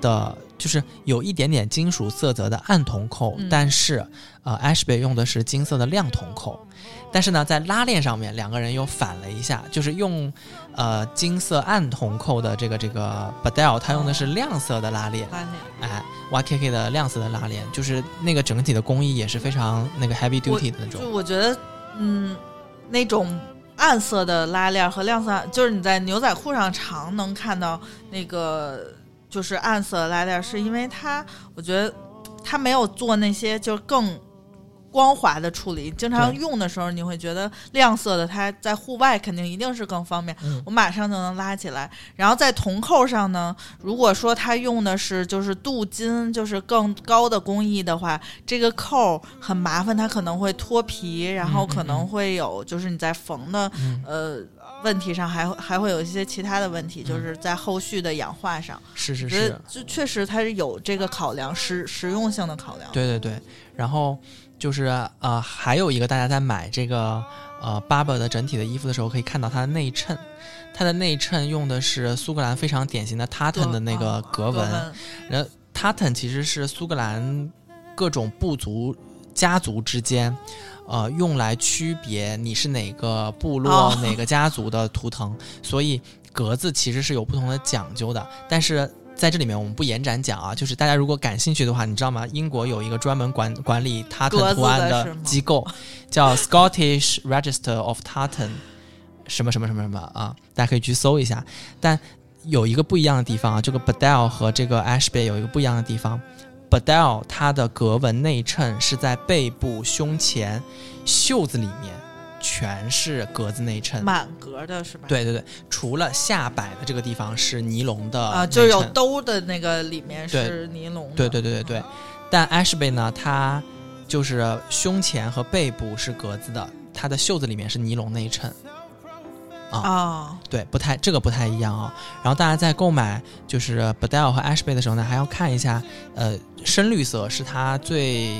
的，就是有一点点金属色泽的暗铜扣，嗯但是呃 Ashbay 用的是金色的亮铜扣。但是呢，在拉链上面两个人又反了一下，就是用呃金色暗铜扣的这个这个 Badel，它用的是亮色的拉链，拉链。哎，YKK 的亮色的拉链，就是那个整体的工艺也是非常那个 heavy duty 的那种就。我觉得，嗯，那种暗色的拉链和亮色，就是你在牛仔裤上常能看到那个就是暗色的拉链，是因为它，我觉得它没有做那些就是更。光滑的处理，经常用的时候，你会觉得亮色的它在户外肯定一定是更方便。嗯我马上就能拉起来。然后在铜扣上呢，如果说它用的是就是镀金，就是更高的工艺的话，这个扣很麻烦，它可能会脱皮，然后可能会有就是你在缝的嗯，呃问题上还会还会有一些其他的问题，就是在后续的氧化上，是是是，就确实它是有这个考量实实用性的考量。对对对。然后就是呃，还有一个大家在买这个呃 Barber 的整体的衣服的时候，可以看到它的内衬，它的内衬用的是苏格兰非常典型的 tartan 的那个啊格纹。然后 tartan 其实是苏格兰各种部族家族之间，呃，用来区别你是哪个部落、哦哪个家族的图腾，所以格子其实是有不同的讲究的。但是在这里面我们不延展讲啊，就是大家如果感兴趣的话，你知道吗？英国有一个专门管管理格 tartan 图案的机构，叫 Scottish Register of Tartan，什么什么什么什么啊，大家可以去搜一下。但有一个不一样的地方啊，这个 Badel 和这个 Ashbay 有一个不一样的地方。Badel 它的格纹内衬是在背部、胸前、袖子里面全是格子内衬。满格的是吧？对对对，除了下摆的这个地方是尼龙的啊，就是有兜的那个里面是尼龙的。对对对对对，但 Ashbay 呢，它就是胸前和背部是格子的，它的袖子里面是尼龙内衬。啊，对，不太这个不太一样啊、然后大家在购买就是 Badel 和 Ashbay 的时候呢，还要看一下，呃，深绿色是它最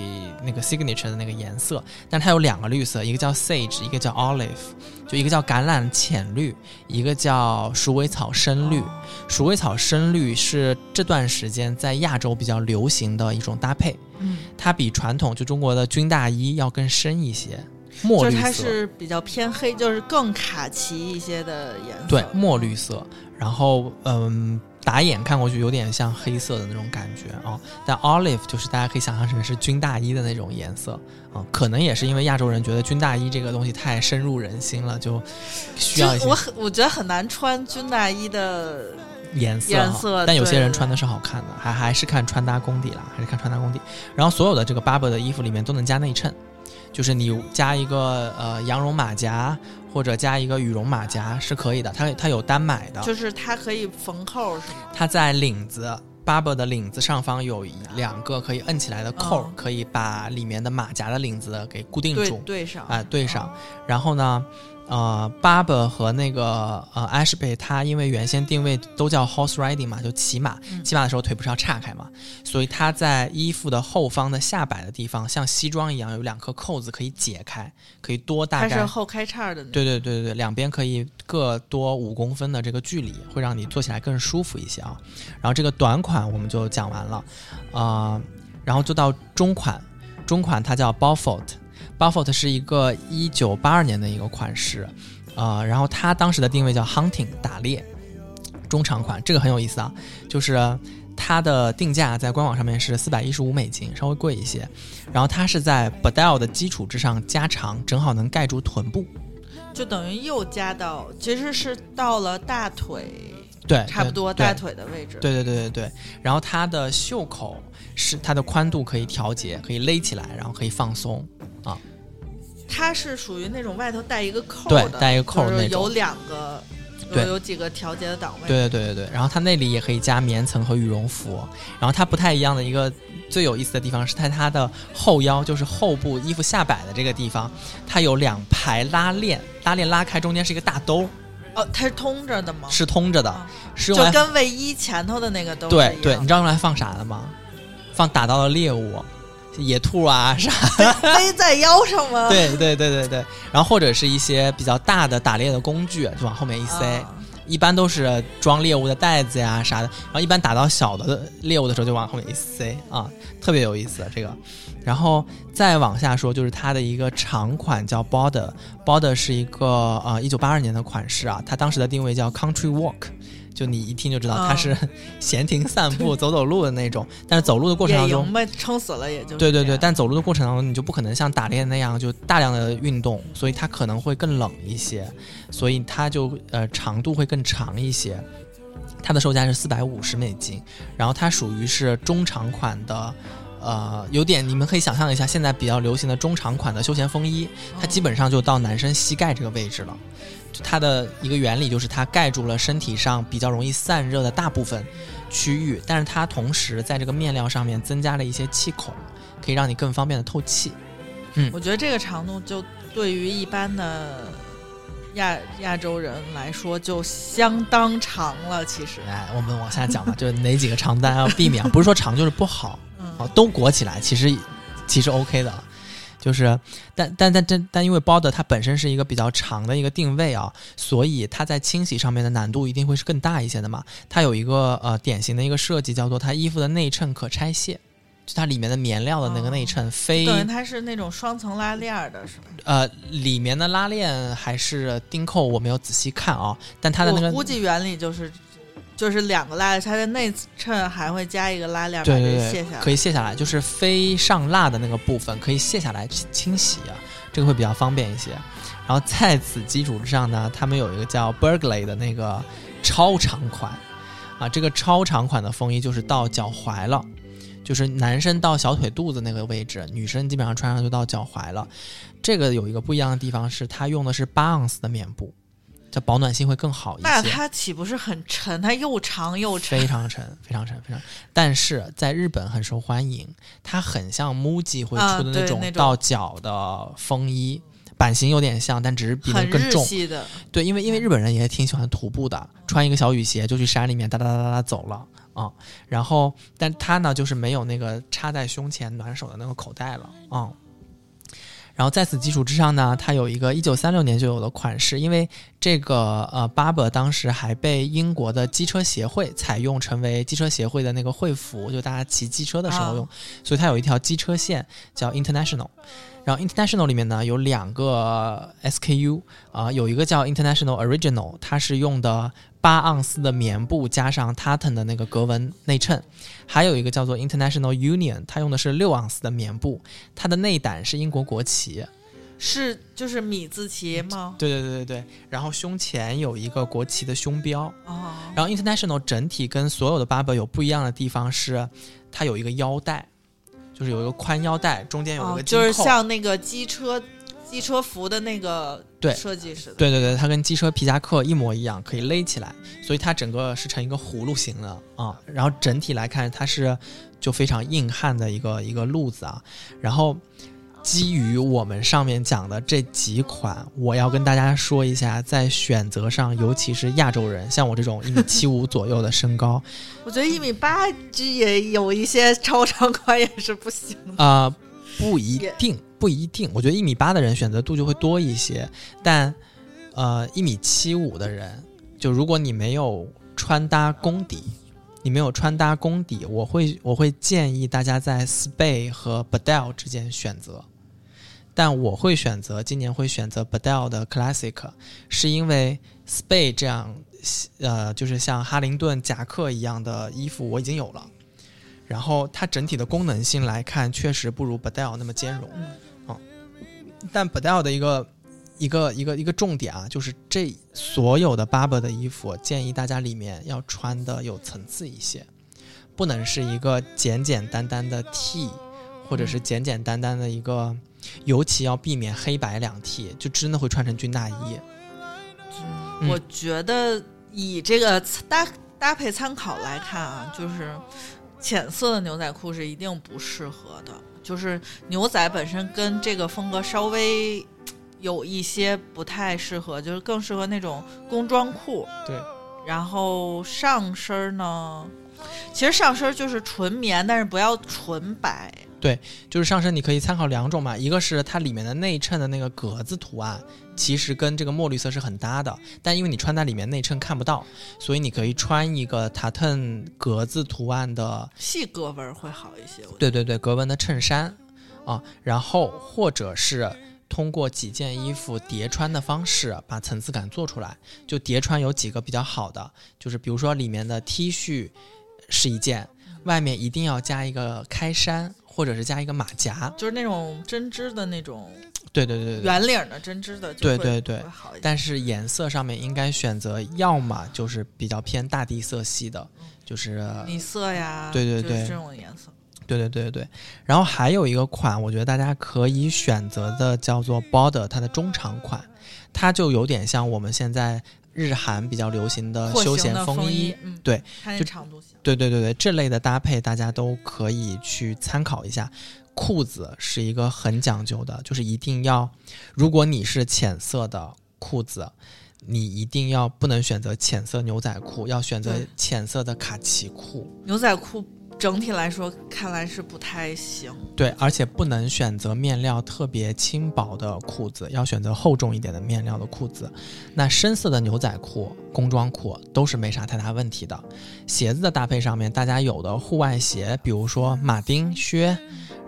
那个 signature 的那个颜色，但它有两个绿色，一个叫 sage，一个叫 olive，就一个叫橄榄浅绿，一个叫鼠尾草深绿。鼠尾草深绿是这段时间在亚洲比较流行的一种搭配，嗯，它比传统就中国的军大衣要更深一些。就是它墨绿色，就是比较偏黑，就是更卡其一些的颜色。对，墨绿色，然后嗯。打眼看过去有点像黑色的那种感觉啊，但 olive 就是大家可以想象成是军大衣的那种颜色啊，可能也是因为亚洲人觉得军大衣这个东西太深入人心了，就需要一些我很我觉得很难穿军大衣的，颜色颜色但有些人穿的是好看的，还还是看穿搭功底啦，还是看穿搭功底。然后所有的这个 Barber 的衣服里面都能加内衬，就是你加一个呃羊绒马甲或者加一个羽绒马甲是可以的，它它有单买的，就是它可以缝扣是吗？它在领子 Barber 的领子上方有一两个可以摁起来的扣可以把里面的马甲的领子给固定住。对上啊、对上。然后呢，呃，Barber 和那个呃 Ashby，它因为原先定位都叫 horse riding 嘛，就骑马，嗯骑马的时候腿不是要岔开嘛，所以它在衣服的后方的下摆的地方，像西装一样有两颗扣子可以解开，可以多大概。它是后开叉的。对对对对对，两边可以各多五公分的这个距离，会让你坐起来更舒服一些啊。然后这个短款我们就讲完了，啊、然后就到中款，中款它叫 Buffet 是一个一九八二年的一个款式，啊、然后它当时的定位叫 hunting 打猎，中长款，这个很有意思啊，就是它的定价在官网上面是四百一十五美金，稍微贵一些，然后它是在 Badel 的基础之上加长，正好能盖住臀部。就等于又加到，其实是到了大腿，对，差不多大腿的位置。对对对对对，然后它的袖口是它的宽度可以调节，可以勒起来，然后可以放松啊。它是属于那种外头带一个扣对的，带一个扣那种有两个，有对有几个调节的档位。对对对对对，然后它那里也可以加棉层和羽绒服。然后它不太一样的一个最有意思的地方是在它的后腰，就是后部衣服下摆的这个地方，它有两排拉链，拉链拉开中间是一个大兜，哦，它是通着的吗？是通着的啊，是用来就跟卫衣前头的那个都是对对，你知道用来放啥的吗？放打到的猎物，野兔啊啥。背在腰上吗？对对对对对，然后或者是一些比较大的打猎的工具，就往后面一塞，啊一般都是装猎物的袋子呀啥的，然后一般打到小的猎物的时候就往后面一塞啊，特别有意思这个。然后再往下说，就是它的一个长款叫 Border，Border 是一个呃一九八二年的款式啊，它当时的定位叫 Country Walk。就你一听就知道它是 闲庭散步、走走路的那种，但是走路的过程当中野营，呗，撑死了也就对对对，但走路的过程当中，你就不可能像打猎那样就大量的运动，所以它可能会更冷一些，所以它就呃长度会更长一些。它的售价是四百五十美金，然后它属于是中长款的，呃，有点你们可以想象一下，现在比较流行的中长款的休闲风衣，它基本上就到男生膝盖这个位置了。就它的一个原理就是它盖住了身体上比较容易散热的大部分区域，但是它同时在这个面料上面增加了一些气孔，可以让你更方便的透气。嗯我觉得这个长度就对于一般的亚亚洲人来说就相当长了，其实。哎，我们往下讲吧，就是哪几个长单要避免，不是说长就是不好，嗯啊，都裹起来，其实其实 OK 的，就是但但但但但因为包的它本身是一个比较长的一个定位啊，所以它在清洗上面的难度一定会是更大一些的嘛。它有一个呃典型的一个设计叫做它衣服的内衬可拆卸。就它里面的棉料的那个内衬非、等于它是那种双层拉链儿的，是吧？呃里面的拉链还是钉扣，我没有仔细看啊，但它的那个我估计原理就是就是两个拉链，它的内衬还会加一个拉链，把对对对，这卸下来。可以卸下来，就是非上蜡的那个部分可以卸下来清清洗啊，这个会比较方便一些。然后在此基础之上呢，他们有一个叫 Burgley 的那个超长款啊，这个超长款的风衣就是到脚踝了。就是男生到小腿肚子那个位置，女生基本上穿上就到脚踝了。这个有一个不一样的地方是，它用的是 Bounce 的棉布，这保暖性会更好一些。那它岂不是很沉？它又长又沉。非常沉，非常沉，非常。但是在日本很受欢迎，它很像 MUJI 会啊出的那种到脚的风衣，版型有点像，但只是比那更重。系的，对，因为因为日本人也挺喜欢徒步的，穿一个小雨鞋就去山里面哒哒哒哒哒走了啊、然后，但它呢就是没有那个插在胸前暖手的那个口袋了啊、然后在此基础之上呢，它有一个一九三六年就有的款式，因为这个呃 Barber 当时还被英国的机车协会采用成为机车协会的那个会服，就大家骑机车的时候用，啊所以它有一条机车线叫 International。然后 International 里面呢有两个 SKU 啊、有一个叫 International Original，它是用的八盎司的棉布加上 tartan 的那个格纹内衬，还有一个叫做 International Union，它用的是六盎司的棉布，它的内胆是英国国旗。是就是米字旗吗？对对对对对，然后胸前有一个国旗的胸标，哦，然后 International 整体跟所有的 Barber 有不一样的地方是，它有一个腰带，就是有一个宽腰带，中间有一哦个。就是像那个机车机车服的那个对设计似的。对对对，它跟机车皮夹克一模一样，可以勒起来，所以它整个是成一个葫芦形的啊。然后整体来看，它是就非常硬汉的一个一个路子啊。然后基于我们上面讲的这几款，我要跟大家说一下，在选择上，尤其是亚洲人，像我这种一米七五左右的身高，我觉得一米八这也有一些超长款也是不行的。啊、不一定，不一定。我觉得一米八的人选择度就会多一些，但呃，一米七五的人，就如果你没有穿搭功底，你没有穿搭功底，我会我会建议大家在 Spay 和 Badel 之间选择。但我会选择今年会选择 Badel 的 Classic，是因为 Spay 这样呃，就是像哈林顿夹克一样的衣服我已经有了。然后它整体的功能性来看，确实不如 Badel 那么兼容。嗯，但 Badel 的一个一个一个一个重点啊，就是这所有的 Barber 的衣服，建议大家里面要穿的有层次一些，不能是一个简简单单的 T，或者是简简单单的一个，尤其要避免黑白两 T，就真的会穿成军大衣。嗯我觉得以这个搭搭配参考来看啊，就是浅色的牛仔裤是一定不适合的。就是牛仔本身跟这个风格稍微有一些不太适合，就是更适合那种工装裤。对，然后上身儿呢，其实上身儿就是纯棉，但是不要纯白。就是上身你可以参考两种嘛，一个是它里面的内衬的那个格子图案，其实跟这个墨绿色是很搭的，但因为你穿在里面内衬看不到，所以你可以穿一个塔腾格子图案的，细格纹儿会好一些，对对对，格纹的衬衫啊，然后或者是通过几件衣服叠穿的方式把层次感做出来。就叠穿有几个比较好的，就是比如说里面的 T 恤是一件，外面一定要加一个开衫，或者是加一个马甲。就是那种针织的那种对对对。圆领儿的针织的，对对对。但是颜色上面应该选择，要么就是比较偏大地色系的，就是米色呀，对对对是这种颜色。对对对对对。然后还有一个款，我觉得大家可以选择的叫做 Border，它的中长款，它就有点像我们现在日韩比较流行的休闲风衣。嗯，对，看就见长度行。对对对对，这类的搭配大家都可以去参考一下。裤子是一个很讲究的，就是一定要，如果你是浅色的裤子，你一定要不能选择浅色牛仔裤，要选择浅色的卡其裤。牛仔裤整体来说看来是不太行。对，而且不能选择面料特别轻薄的裤子，要选择厚重一点的面料的裤子。那深色的牛仔裤、工装裤都是没啥太大问题的。鞋子的搭配上面，大家有的户外鞋，比如说马丁靴，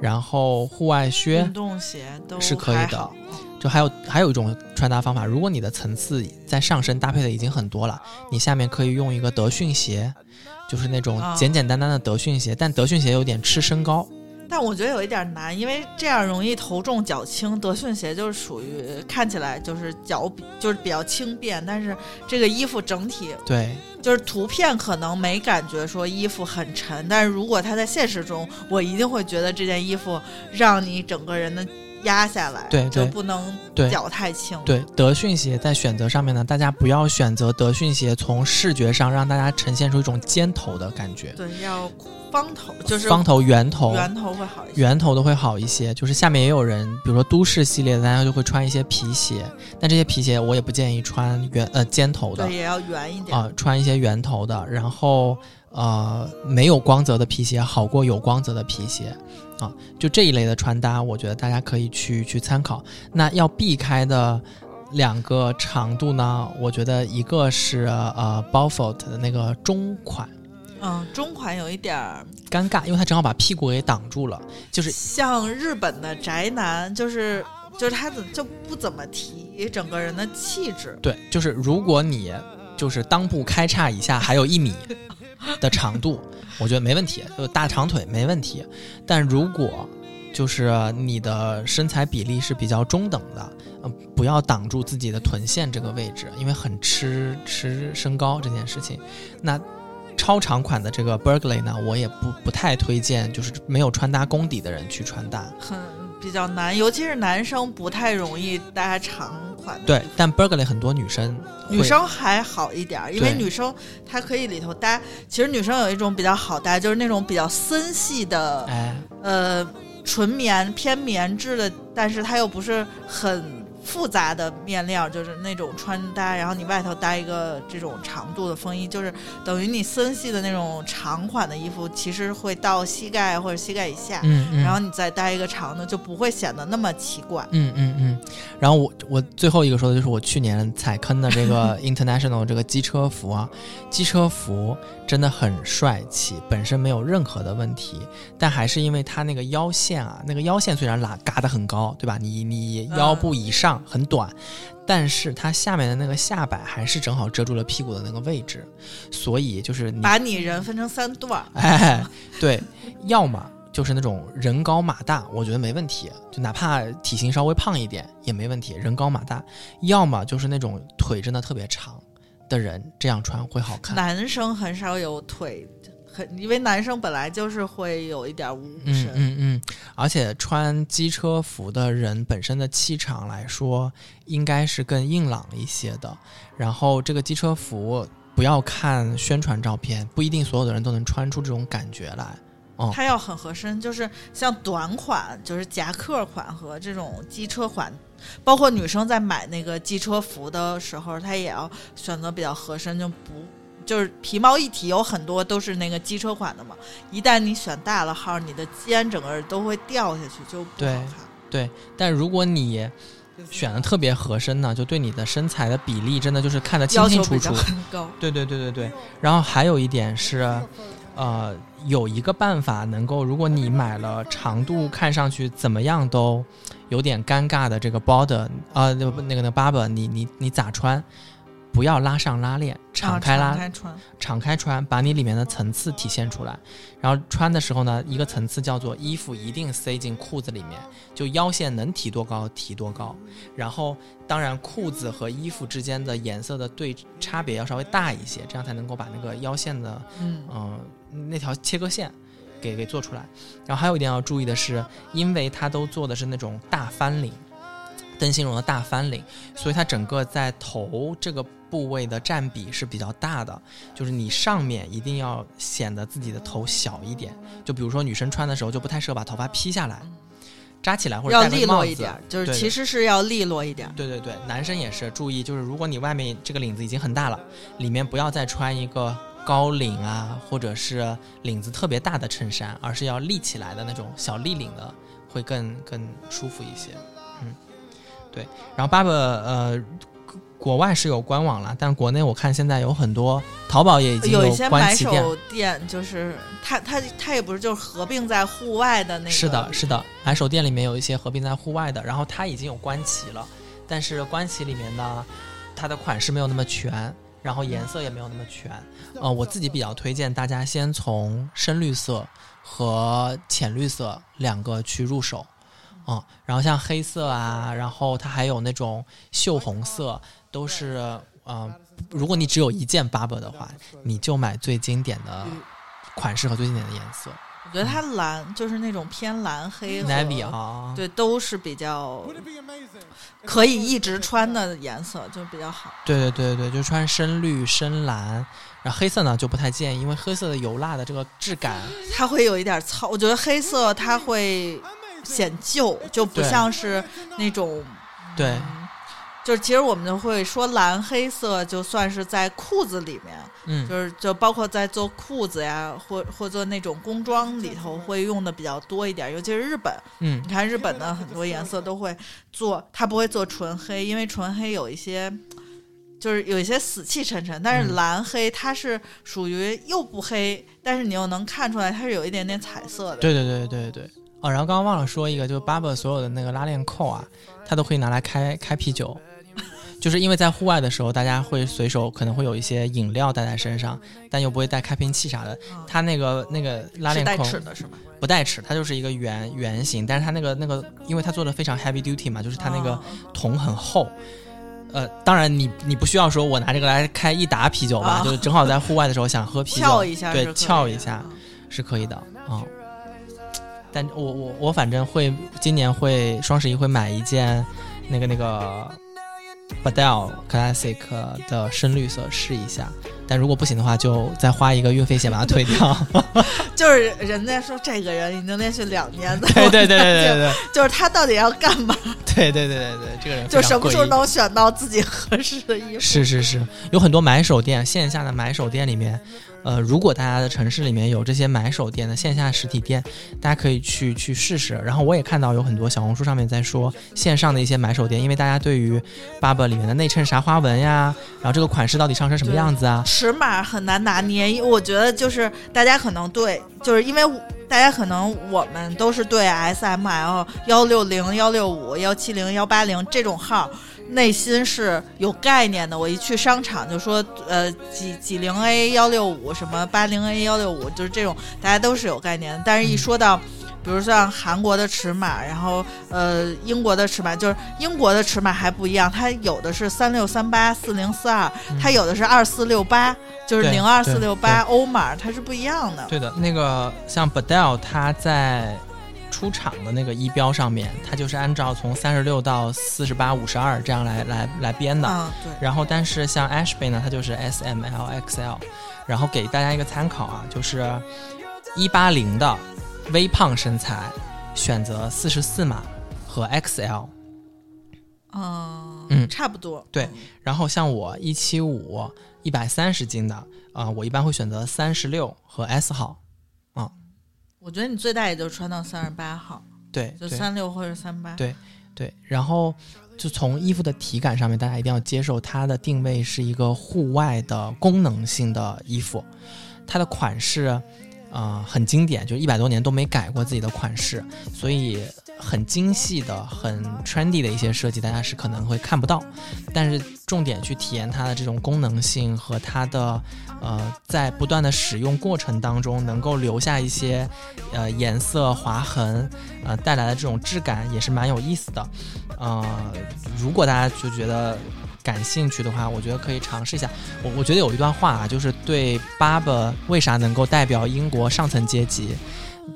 然后户外靴运，动鞋都是可以的就还有还有一种穿搭方法，如果你的层次在上身搭配的已经很多了，你下面可以用一个德训鞋，就是那种啊简简单单的德训鞋，但德训鞋有点吃身高。但我觉得有一点难，因为这样容易头重脚轻。德训鞋就是属于看起来就是脚比就是比较轻便，但是这个衣服整体对，就是图片可能没感觉说衣服很沉，但是如果它在现实中，我一定会觉得这件衣服让你整个人的压下来，对对就不能对脚太轻。对，德训鞋在选择上面呢，大家不要选择德训鞋，从视觉上让大家呈现出一种尖头的感觉，对，要方头，就是方头、圆头、圆头会好一些。圆头的会好一些。就是下面也有人，比如说都市系列的，大家就会穿一些皮鞋，但这些皮鞋我也不建议穿圆呃尖头的对，也要圆一点。啊、穿一些圆头的，然后呃没有光泽的皮鞋好过有光泽的皮鞋啊，就这一类的穿搭，我觉得大家可以去去参考。那要避开的两个长度呢，我觉得一个是呃 b o f o r t 的那个中款，嗯，中款有一点儿尴尬，因为它正好把屁股给挡住了，就是像日本的宅男，就是就是他怎就不怎么提整个人的气质。对，就是如果你就是裆部开叉以下还有一米的长度，我觉得没问题，就大长腿没问题。但如果就是你的身材比例是比较中等的，嗯、不要挡住自己的臀线这个位置，因为很吃吃身高这件事情。那超长款的这个 Burgley 呢，我也不不太推荐，就是没有穿搭功底的人去穿搭。比较难，尤其是男生不太容易搭长款的，对但 Berkeley 很多女生女生还好一点儿，因为女生她可以里头搭。其实女生有一种比较好搭，就是那种比较森系的，哎。呃，纯棉偏棉质的，但是它又不是很复杂的面料，就是那种穿搭，然后你外头搭一个这种长度的风衣，就是等于你森系的那种长款的衣服，其实会到膝盖或者膝盖以下，嗯嗯，然后你再搭一个长的，就不会显得那么奇怪。嗯嗯嗯，然后我我最后一个说的就是我去年踩坑的这个 international 这个机车服啊，机车服真的很帅气，本身没有任何的问题，但还是因为他那个腰线啊，那个腰线虽然拉嘎得很高，对吧？你你腰部以上很短。但是它下面的那个下摆还是正好遮住了屁股的那个位置，所以就是你把你人分成三段儿，哎，对，要么就是那种人高马大，我觉得没问题，就哪怕体型稍微胖一点也没问题，人高马大；要么就是那种腿真的特别长的人，这样穿会好看。男生很少有腿很，因为男生本来就是会有一点五五嗯身。嗯嗯，而且穿机车服的人本身的气场来说，应该是更硬朗一些的。然后这个机车服不要看宣传照片，不一定所有的人都能穿出这种感觉来。哦它要很合身，就是像短款，就是夹克款和这种机车款，包括女生在买那个机车服的时候，她也要选择比较合身，就不就是皮毛一体，有很多都是那个机车款的嘛。一旦你选大了号，你的肩整个都会掉下去，就不好对看。对，但如果你选的特别合身呢，就对你的身材的比例真的就是看得清要求比较清楚楚。高。对对对对对。然后还有一点是，呃，有一个办法能够，如果你买了长度看上去怎么样都有点尴尬的这个 border，呃，那个那个那个 barber，你你你咋穿？不要拉上拉链，敞开拉，啊敞开穿，敞开穿，把你里面的层次体现出来。然后穿的时候呢，一个层次叫做衣服一定塞进裤子里面，就腰线能提多高提多高。然后当然裤子和衣服之间的颜色的对差别要稍微大一些，这样才能够把那个腰线的嗯，嗯、那条切割线给给做出来。然后还有一点要注意的是，因为它都做的是那种大翻领，灯芯绒的大翻领，所以它整个在头这个部位的占比是比较大的。就是你上面一定要显得自己的头小一点，就比如说女生穿的时候就不太适合把头发披下来，扎起来或者要利落一点，就是其实是要利落一点。对对对，男生也是注意，就是如果你外面这个领子已经很大了，里面不要再穿一个高领啊，或者是领子特别大的衬衫，而是要立起来的那种小立领的，会更更舒服一些。嗯，对。然后爸爸呃，国外是有官网了，但国内我看现在有很多，淘宝也已经有一些买。手店，就是它它它也不是就是合并在户外的那个，是的，是的，买手店里面有一些合并在户外的，然后它已经有官旗了，但是官旗里面呢，它的款式没有那么全，然后颜色也没有那么全。呃，我自己比较推荐大家先从深绿色和浅绿色两个去入手。嗯，然后像黑色啊，然后它还有那种锈红色，都是嗯、呃如果你只有一件 Barber 的话，你就买最经典的款式和最经典的颜色我觉得它蓝就是那种偏蓝黑和，navy 啊，对，都是比较可以一直穿的颜色，就比较好。对对对对，就穿深绿、深蓝，然后黑色呢就不太建议，因为黑色的油蜡的这个质感，它会有一点糙，我觉得黑色它会显旧，就不像是那种对嗯就是其实我们就会说蓝黑色，就算是在裤子里面，嗯，就是就包括在做裤子呀，或或做那种工装里头会用的比较多一点，尤其是日本。嗯你看日本的很多颜色都会做，它不会做纯黑，因为纯黑有一些就是有一些死气沉沉，但是嗯蓝黑它是属于又不黑，但是你又能看出来它是有一点点彩色的。对对对对对对。哦，然后刚刚忘了说一个，就是 Barber 所有的那个拉链扣啊，它都可以拿来开开啤酒，就是因为在户外的时候，大家会随手可能会有一些饮料带在身上，但又不会带开瓶器啥的。嗯它那个那个拉是带链扣齿的是吗？不带齿，它就是一个圆圆形，但是它那个那个，因为它做的非常 heavy duty 嘛，就是它那个桶很厚。呃，当然你你不需要说我拿这个来开一打啤酒吧，啊就是正好在户外的时候想喝啤酒，翘一下对是可以的翘一下嗯是可以的啊、但我我我反正会今年会双十一会买一件那个那个 Badel Classic 的深绿色试一下，但如果不行的话，就再花一个运费险把它退掉。就是人家说这个人已经连续两年在对对对对对对 就是他到底要干嘛？对对对对对，这个人就什么时候能选到自己合适的衣服？是是是，有很多买手店，线下的买手店里面，呃，如果大家的城市里面有这些买手店的线下实体店，大家可以去去试试。然后我也看到有很多小红书上面在说线上的一些买手店，因为大家对于 Barber 里面的内衬啥花纹呀，然后这个款式到底上身什么样子啊，尺码很难拿捏，我觉得就是大家可能对，就是因为大家可能我们都是对 S M L 幺六零、幺六五、幺七零、幺八零这种号。内心是有概念的，我一去商场就说，呃，几几零 A 幺六五，什么八零 A 幺六五，就是这种，大家都是有概念的。但是，一说到，比如像韩国的尺码，然后呃英国的尺码，就是英国的尺码还不一样，它有的是三六三八、四零四二，它有的是二四六八，就是零二四六八欧码，它是不一样的。对的，那个像 Badel 它在出厂的那个仪表上面，它就是按照从三十六到四十八、五十二这样来来来编的。啊，对，然后，但是像 Ashby 呢，它就是 S M L X L，然后给大家一个参考啊，就是一八零的微胖身材选择四十四码和 XL，嗯嗯差不多。对嗯然后像我一七五一百三十斤的啊、我一般会选择三十六和 S 号，我觉得你最大也就穿到三十八号，对对就三六或者三八。对对，然后就从衣服的体感上面，大家一定要接受它的定位是一个户外的功能性的衣服，它的款式。呃，很经典，就一百多年都没改过自己的款式，所以很精细的、很 trendy 的一些设计，大家是可能会看不到。但是重点去体验它的这种功能性和它的呃，在不断的使用过程当中能够留下一些呃颜色划痕，呃带来的这种质感也是蛮有意思的。呃，如果大家就觉得感兴趣的话，我觉得可以尝试一下。我我觉得有一段话啊，就是对 Barber 为啥能够代表英国上层阶级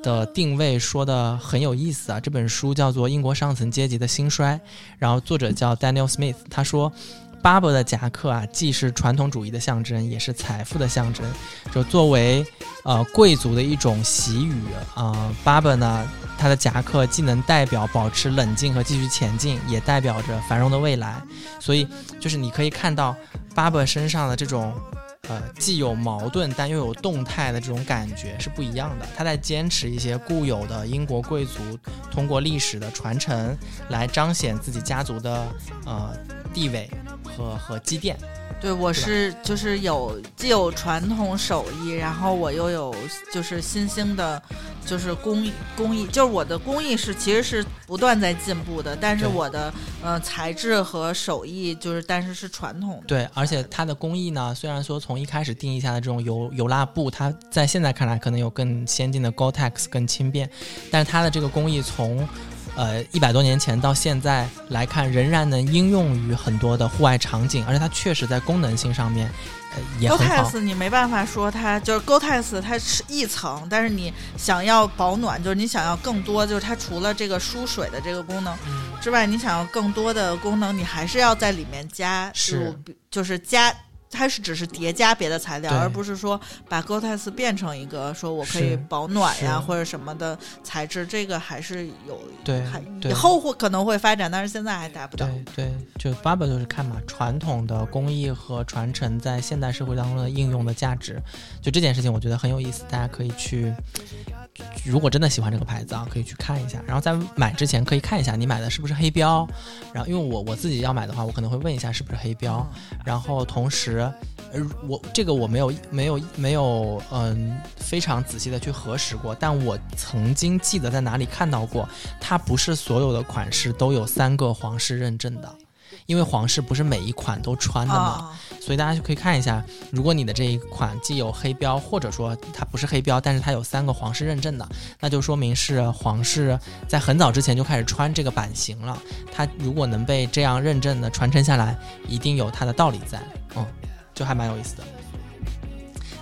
的定位说的很有意思啊。这本书叫做《英国上层阶级的兴衰》，然后作者叫 Daniel Smith，他说。巴伯的夹克啊，既是传统主义的象征，也是财富的象征。就作为呃贵族的一种习语啊，巴、伯呢，他的夹克既能代表保持冷静和继续前进，也代表着繁荣的未来。所以，就是你可以看到巴伯身上的这种呃既有矛盾但又有动态的这种感觉是不一样的。他在坚持一些固有的英国贵族通过历史的传承来彰显自己家族的呃地位和和积淀。对，我是就是有既有传统手艺，然后我又有就是新兴的，就是工艺工艺，就是我的工艺是其实是不断在进步的，但是我的呃材质和手艺就是但是是传统的。对，而且它的工艺呢，虽然说从一开始定义下的这种油油蜡布，它在现在看来可能有更先进的 Gore-Tex 更轻便，但是它的这个工艺从呃一百多年前到现在来看，仍然能应用于很多的户外场景，而且它确实在功能性上面呃也很好。Gore-Tex 你没办法说它就是 Gore-Tex 它是一层，但是你想要保暖，就是你想要更多，就是它除了这个输水的这个功能嗯之外，你想要更多的功能，你还是要在里面加是入，就是加它是只是叠加别的材料，而不是说把 Gore-Tex 变成一个说我可以保暖呀或者什么的材质，这个还是有对以后会可能会发展，但是现在还达不到。对对，就 Barber 就是看嘛，传统的工艺和传承在现代社会当中的应用的价值，就这件事情我觉得很有意思，大家可以去，如果真的喜欢这个牌子啊，可以去看一下。然后在买之前可以看一下你买的是不是黑标，然后因为我我自己要买的话，我可能会问一下是不是黑标，然后同时，呃，我这个我没有没有没有嗯非常仔细的去核实过，但我曾经记得在哪里看到过，它不是所有的款式都有三个皇室认证的。因为皇室不是每一款都穿的嘛，啊，所以大家就可以看一下，如果你的这一款既有黑标，或者说它不是黑标，但是它有三个皇室认证的，那就说明是皇室在很早之前就开始穿这个版型了。它如果能被这样认证的传承下来，一定有它的道理在，嗯，就还蛮有意思的。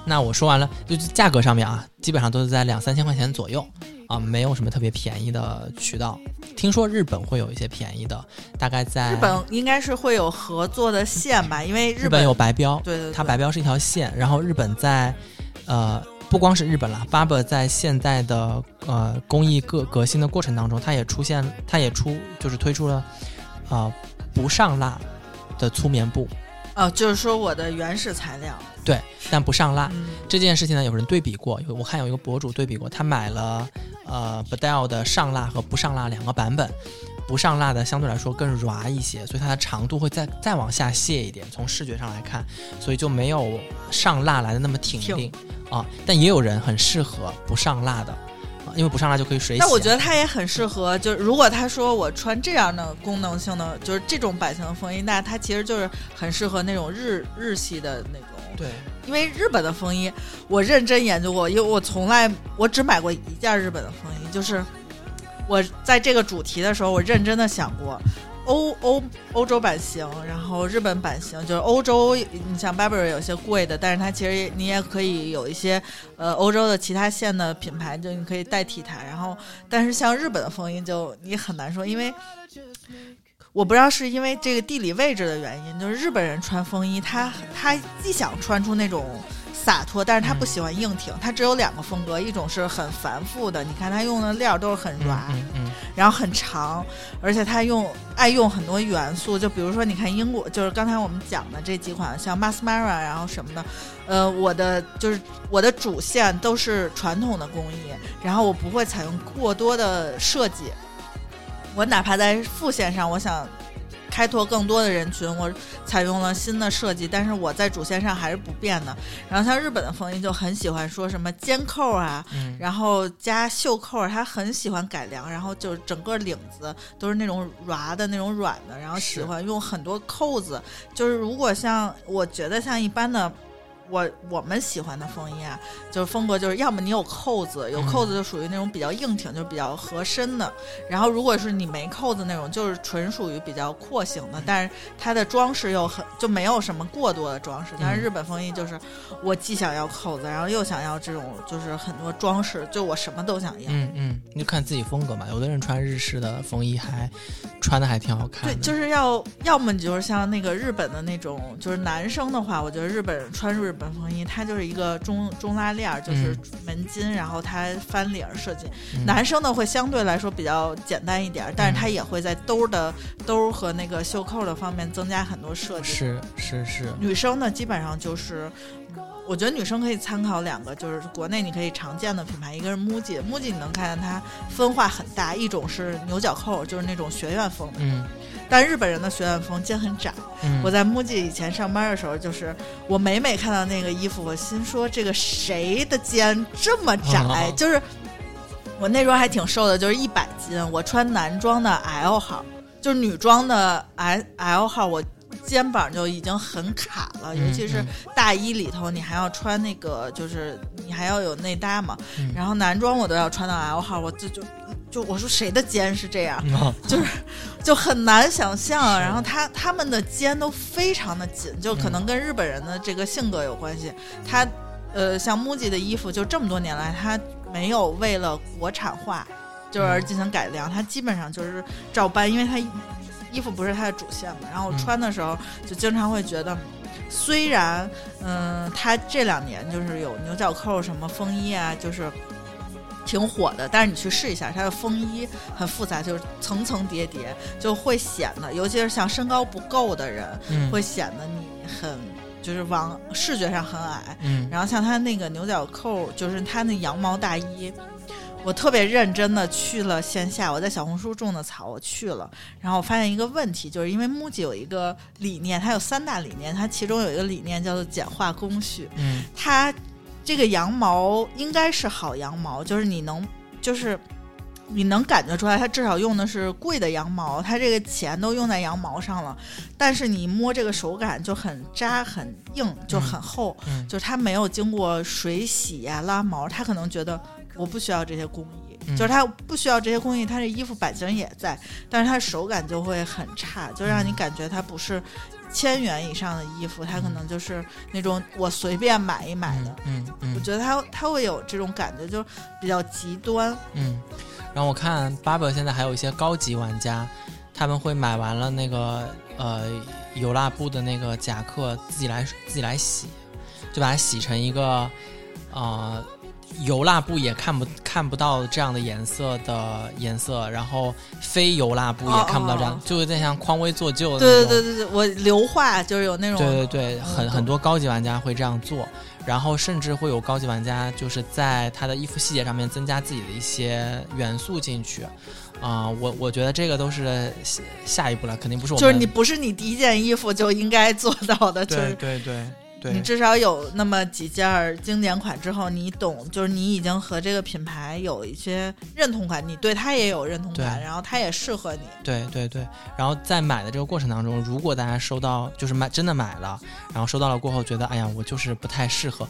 那我说完了，就价格上面啊，基本上都是在两三千块钱左右啊，没有什么特别便宜的渠道。听说日本会有一些便宜的，大概在日本应该是会有合作的线吧，因为日本有白标，对对对，它白标是一条线，然后日本在，呃，不光是日本了，Barber 在现在的呃工艺革革新的过程当中，它也出现，它也出就是推出了，呃，不上蜡的粗棉布，哦，就是说我的原始材料，但不上蜡。嗯，这件事情呢，有人对比过，有我看有一个博主对比过，他买了呃 Badel 的上蜡和不上蜡两个版本，不上蜡的相对来说更软一些，所以它的长度会再再往下卸一点，从视觉上来看，所以就没有上蜡来的那么挺定啊。但也有人很适合不上蜡的，啊，因为不上蜡就可以水洗。那我觉得它也很适合，就是如果他说我穿这样的功能性的，就是这种版型的风衣，那它其实就是很适合那种日日系的那种。对，因为日本的风衣，我认真研究过，因为我从来我只买过一件日本的风衣，就是我在这个主题的时候，我认真的想过。欧欧欧洲版型，然后日本版型，就是欧洲，你像 Burberry 有些贵的，但是它其实你也可以有一些呃欧洲的其他线的品牌，就你可以代替它。然后，但是像日本的风衣就你很难说，因为我不知道是因为这个地理位置的原因，就是日本人穿风衣，他他既想穿出那种洒脱，但是他不喜欢硬挺，他只有两个风格，一种是很繁复的，你看他用的料都是很软，然后很长，而且他用爱用很多元素，就比如说你看英国，就是刚才我们讲的这几款，像 Masmara 然后什么的，呃，我的就是我的主线都是传统的工艺，然后我不会采用过多的设计，我哪怕在副线上，我想。开拓更多的人群，我采用了新的设计，但是我在主线上还是不变的。然后像日本的风衣就很喜欢说什么肩扣啊，嗯，然后加袖扣，他很喜欢改良，然后就整个领子都是那种软的那种软的，然后喜欢用很多扣子。就是如果像我觉得像一般的。我我们喜欢的风衣啊，就是风格就是要么你有扣子，有扣子就属于那种比较硬挺，就比较合身的。然后如果是你没扣子那种，就是纯属于比较廓形的，但是它的装饰又很就没有什么过多的装饰。但是日本风衣就是我既想要扣子，然后又想要这种就是很多装饰，就我什么都想要。嗯嗯，你就看自己风格嘛。有的人穿日式的风衣还穿的还挺好看对，的，就是要要么你就是像那个日本的那种，就是男生的话，我觉得日本人穿日本风衣，它就是一个中中拉链儿，就是门襟，然后它翻领儿设计。嗯男生呢会相对来说比较简单一点儿，但是它也会在兜儿的兜儿和那个袖扣的方面增加很多设计。是是是，女生呢，基本上就是。我觉得女生可以参考两个，就是国内你可以常见的品牌，一个是 MUJI，MUJI 你能看见它分化很大，一种是牛角扣，就是那种学院风的，嗯但日本人的学院风肩很窄。嗯，我在 MUJI 以前上班的时候，就是我每每看到那个衣服，我心说这个谁的肩这么窄？哦 就是我那时候还挺瘦的，就是一百斤，我穿男装的 L 号，就是女装的 L L 号，我肩膀就已经很卡了，嗯尤其是大衣里头，你还要穿那个，就是你还要有内搭嘛。嗯然后男装我都要穿到 L 号，我这就就我说谁的肩是这样？哦 就是就很难想象。然后他他们的肩都非常的紧，就可能跟日本人的这个性格有关系。他呃，像 MUJI 的衣服，就这么多年来，他没有为了国产化就是而进行改良，他基本上就是照搬，因为他衣服不是他的主线嘛。然后穿的时候就经常会觉得。虽然嗯，他这两年就是有牛角扣什么风衣啊，就是挺火的，但是你去试一下，它的风衣很复杂，就是层层叠叠，就会显得，尤其是像身高不够的人，嗯会显得你很就是往视觉上很矮。嗯然后像它那个牛角扣，就是它那羊毛大衣，我特别认真的去了线下，我在小红书种的草，我去了，然后我发现一个问题，就是因为 MUJI 有一个理念，它有三大理念，它其中有一个理念叫做简化工序，嗯它这个羊毛应该是好羊毛，就是你能就是。你能感觉出来，它至少用的是贵的羊毛，它这个钱都用在羊毛上了，但是你摸这个手感就很扎、很硬，就很厚，嗯就是它没有经过水洗呀、拉毛，它可能觉得我不需要这些工艺，嗯就是它不需要这些工艺，它这衣服版型也在，但是它手感就会很差，就让你感觉它不是千元以上的衣服，它可能就是那种我随便买一买的。嗯嗯我觉得它它会有这种感觉，就比较极端。嗯，然后我看 Barber 现在还有一些高级玩家，他们会买完了那个呃油蜡布的那个夹克，自己来自己来洗，就把它洗成一个呃油蜡布也看不看不到这样的颜色的颜色，然后非油蜡布也看不到这样，哦哦就有点像匡威做旧的对那种。对对对对，我硫化就是有那种对对对，很嗯很多高级玩家会这样做，然后甚至会有高级玩家就是在他的衣服细节上面增加自己的一些元素进去，啊、我我觉得这个都是下下一步了，肯定不是我们就是你不是你第一件衣服就应该做到的，就是对对对，你至少有那么几件儿经典款之后，你懂，就是你已经和这个品牌有一些认同感，你对它也有认同感，然后它也适合你。对对对，然后在买的这个过程当中，如果大家收到就是买真的买了，然后收到了过后觉得哎呀我就是不太适合，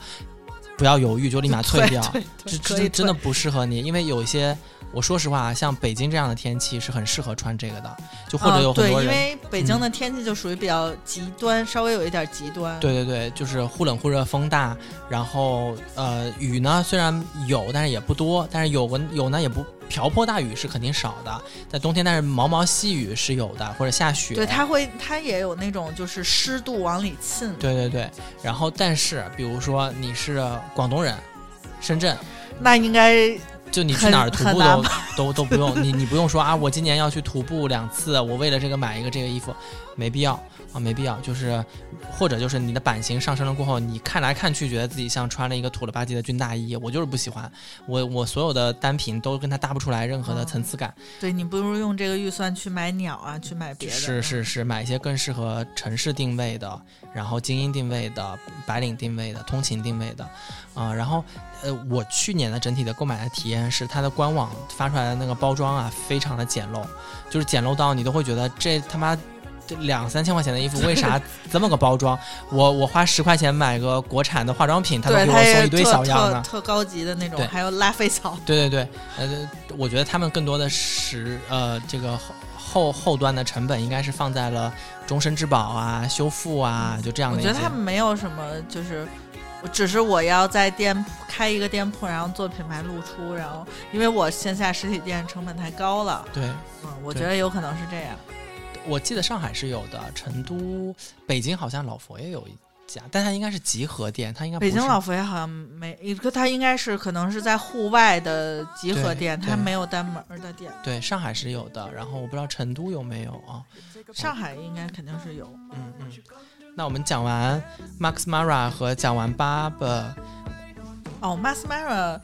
不要犹豫，就立马退掉，这对，可以真真的不适合你，因为有一些，我说实话啊，像北京这样的天气是很适合穿这个的，就或者有很多人，因为北京的天气就属于比较极端，稍微有一点极端。对对对，就是忽冷忽热，风大，然后呃雨呢虽然有，但是也不多，但是有个有呢也不瓢泼大雨是肯定少的，在冬天但是毛毛细雨是有的，或者下雪，对，它会，它也有那种就是湿度往里沁。对对对，然后但是比如说你是广东人，深圳。那应该就你去哪儿徒步都都都不用，你你不用说啊，我今年要去徒步两次，我为了这个买一个这个衣服，没必要啊，没必要。就是或者就是你的版型上升了过后，你看来看去觉得自己像穿了一个土了吧唧的军大衣，我就是不喜欢，我我所有的单品都跟它搭不出来任何的哦层次感。对你不如用这个预算去买鸟啊，去买别的。是是是，买一些更适合城市定位的，然后精英定位的、白领定位的、通勤定位的，啊、然后呃，我去年的整体的购买的体验是，它的官网发出来的那个包装啊，非常的简陋，就是简陋到你都会觉得这他妈。这两三千块钱的衣服，为啥 这么个包装？我我花十块钱买个国产的化妆品，他都，给我送一堆小样呢。特特高级的那种，还有拉菲草。对对对，呃，我觉得他们更多的是呃这个后后后端的成本应该是放在了终身质保啊、修复啊，就这样我的我。觉得他们没有什么，就是只是我要在店铺开一个店铺，然后做品牌露出，然后因为我线下实体店成本太高了，对，嗯，我觉得有可能是这样。我记得上海是有的，成都、北京好像老佛爷有一家，但它应该是集合店，它应该北京老佛爷好像没，它应该是可能是在户外的集合店，它没有单门儿的店。对上海是有的，然后我不知道成都有没有啊。上海应该肯定是有。嗯嗯。那我们讲完 Max Mara 和讲完 Barber，哦，Max Mara，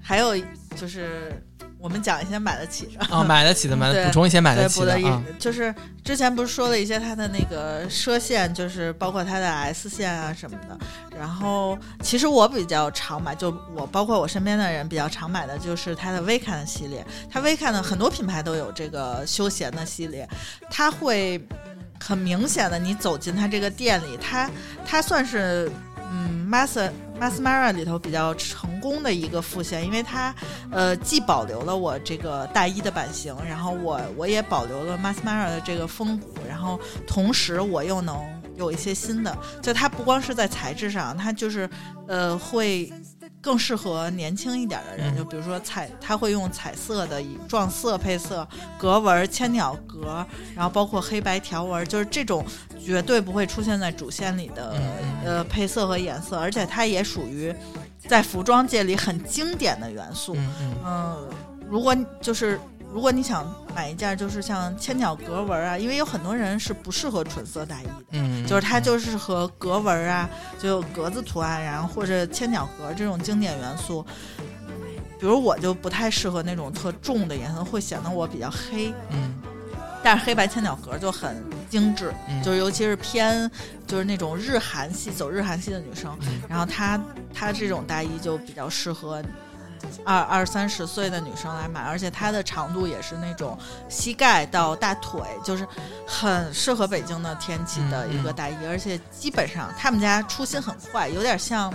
还有就是我们讲一些买得起的。哦，买得起的 买对补充一些买，得起的啊。就是之前不是说了一些它的那个奢线，就是包括它的 S 线啊什么的。然后其实我比较常买，就我包括我身边的人比较常买的就是它的 v 看的系列。它 v 看的很多品牌都有这个休闲的系列，它会嗯很明显的，你走进它这个店里，它它算是嗯 Mas Masmara 里头比较成功的一个复现，因为它呃既保留了我这个大衣的版型，然后我我也保留了 Masmara 的这个风骨，然后同时我又能有一些新的，就它不光是在材质上，它就是呃会。更适合年轻一点的人，嗯。就比如说彩，他会用彩色的以撞色配色、格纹、千鸟格，然后包括黑白条纹，就是这种绝对不会出现在主线里的、呃配色和颜色，而且它也属于在服装界里很经典的元素。嗯，如果就是如果你想买一件就是像千鸟格纹啊，因为有很多人是不适合纯色大衣的。嗯，就是它就是和格纹啊，就有格子图案，然后或者千鸟格这种经典元素。比如我就不太适合那种特重的颜色，会显得我比较黑。嗯但是黑白千鸟格就很精致，嗯就是尤其是偏就是那种日韩系走日韩系的女生，嗯然后她她这种大衣就比较适合二二三十岁的女生来买，而且它的长度也是那种膝盖到大腿，就是很适合北京的天气的一个大衣，而且基本上他们家出新很快，有点像，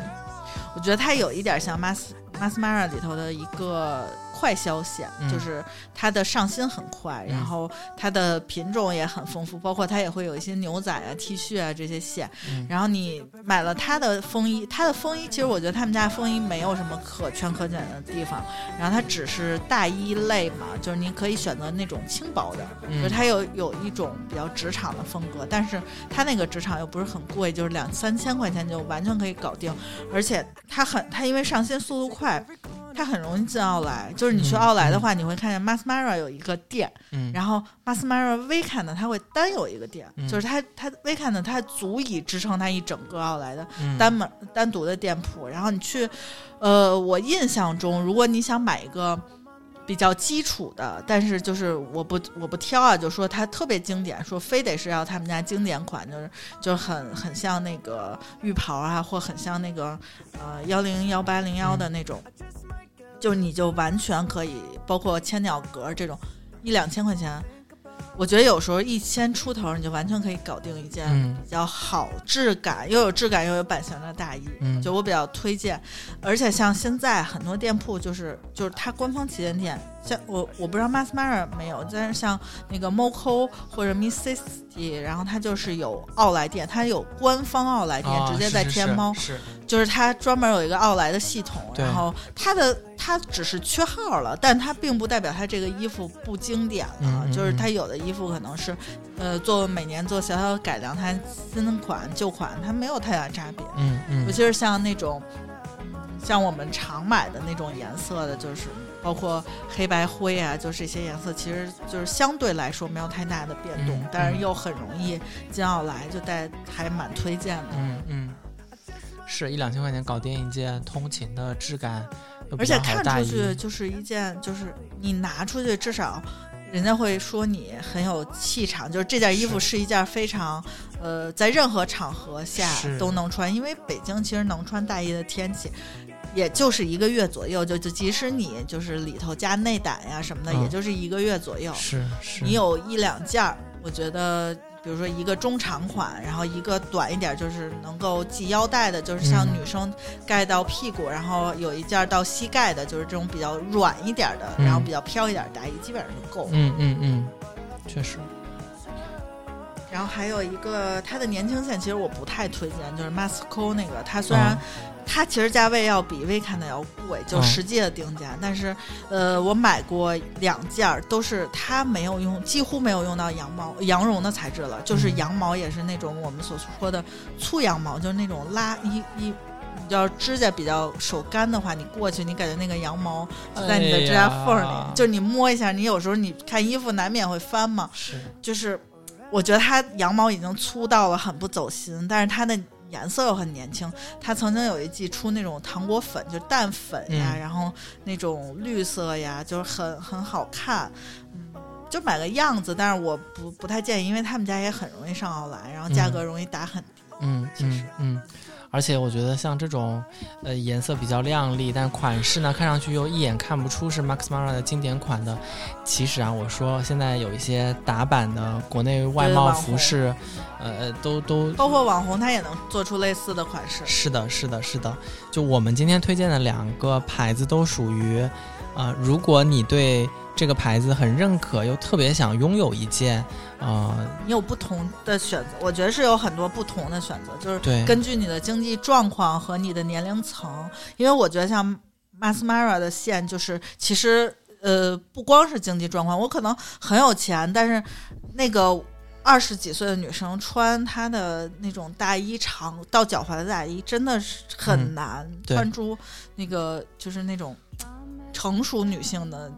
我觉得它有一点像 Mas Masmara 里头的一个快消线，嗯就是它的上新很快，然嗯后它的品种也很丰富，包括它也会有一些牛仔啊、T 恤啊这些线。嗯然后你买了它的风衣，它的风衣其实我觉得他们家风衣没有什么可圈可点的地方，然后它只是大衣类嘛，就是你可以选择那种轻薄的，嗯就是它有有一种比较职场的风格，但是它那个职场又不是很贵，就是两三千块钱就完全可以搞定，而且它很它因为上新速度快。它很容易进奥莱，就是你去嗯奥莱的话，你会看见 Masmara 有一个店，嗯，然后 Masmara Weekend 它会单有一个店，嗯。就是它它 Weekend 它足以支撑它一整个奥莱的嗯。单门单独的店铺。然后你去，呃，我印象中，如果你想买一个比较基础的，但是就是我不我不挑啊，就说它特别经典，说非得是要他们家经典款，就是就很很像那个浴袍啊，或很像那个呃幺零幺八零幺的那种，就你就完全可以，包括千鸟格这种一两千块钱。我觉得有时候一千出头，你就完全可以搞定一件嗯比较好质感又有质感又有版型的大衣。嗯就我比较推荐，而且像现在很多店铺就是就是它官方旗舰店，像我我不知道 Masmara 没有，但是像那个 Moco 或者 Miss Sixty，然后它就是有奥莱店，它有官方奥莱店，啊直接在是是天猫，是是就是它专门有一个奥莱的系统，然后它的它只是缺号了，但它并不代表它这个衣服不经典了，嗯嗯就是嗯它有的衣服可能是呃做每年做小小改良，它新款旧款它没有太大差别。嗯嗯尤其是像那种，像我们常买的那种颜色的，就是包括黑白灰啊，就这些颜色，其实就是相对来说没有太大的变动，嗯但是又很容易进奥莱，就带还蛮推荐的。嗯嗯，是一两千块钱搞定一件通勤的质感而且看出去，就是一件，就是你拿出去至少。人家会说你很有气场，就是这件衣服是是一件非常，呃，在任何场合下都能穿。因为北京其实能穿大衣的天气，也就是一个月左右，就就即使你就是里头加内胆呀什么的，嗯也就是一个月左右。是是，你有一两件儿，我觉得，比如说一个中长款，然后一个短一点，就是能够系腰带的，就是像嗯女生盖到屁股，然后有一件儿到膝盖的，就是这种比较软一点的，嗯。然后比较飘一点的大衣，基本上就够了。嗯嗯嗯，确实，然后还有一个它的年轻线，其实我不太推荐，就是 Masco 那个，它虽然、哦它其实价位要比 Weekend 的要贵，就哦实际的定价，但是呃，我买过两件儿，都是它没有用，几乎没有用到羊毛、羊绒的材质了，就是嗯。羊毛也是那种我们所说的粗羊毛，就是那种拉一一。你要指甲比较手干的话，你过去，你感觉那个羊毛就在你的指甲缝里，就你摸一下，你有时候你看衣服难免会翻嘛，是。就是我觉得它羊毛已经粗到了很不走心，但是它的颜色又很年轻。他曾经有一季出那种糖果粉，就淡粉呀，嗯然后那种绿色呀，就是很很好看。嗯，就买个样子，但是我不不太建议，因为他们家也很容易上奥莱，然后价格容易打很低。嗯嗯嗯，而且我觉得像这种呃颜色比较亮丽，但款式呢看上去又一眼看不出是 Max Mara 的经典款的，其实啊，我说现在有一些打版的国内外贸服饰，呃呃都都包括网红，他也能做出类似的款式。是的，是的，是的。就我们今天推荐的两个牌子都属于，呃，如果你对这个牌子很认可，又特别想拥有一件，呃，你有不同的选择，我觉得是有很多不同的选择，就是对，根据你的经济状况和你的年龄层，因为我觉得像 Masmara 的线，就是其实呃不光是经济状况，我可能很有钱，但是那个二十几岁的女生穿她的那种大衣长到脚踝的大衣，真的是很嗯难对穿出那个就是那种成熟女性的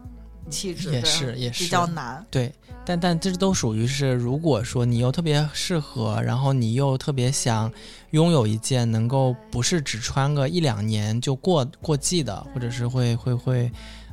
气质，也是也是比较难。对，但但这都属于是，如果说你又特别适合，然后你又特别想拥有一件能够不是只穿个一两年就过过季的，或者是会会会，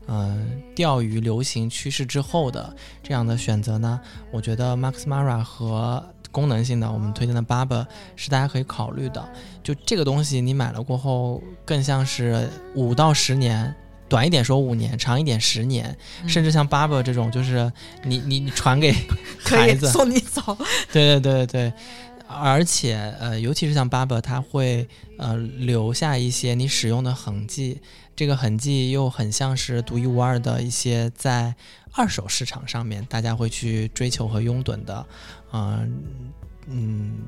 嗯、钓鱼流行趋势之后的这样的选择呢，我觉得 Max Mara 和功能性的我们推荐的 Barber 是大家可以考虑的。就这个东西，你买了过后，更像是五到十年。短一点说五年，长一点十年，嗯。甚至像 Barber 这种，就是你你你传给 孩子，送你走，对对对对，而且呃，尤其是像 Barber，它会呃留下一些你使用的痕迹，这个痕迹又很像是独一无二的一些在二手市场上面大家会去追求和拥趸的，嗯、嗯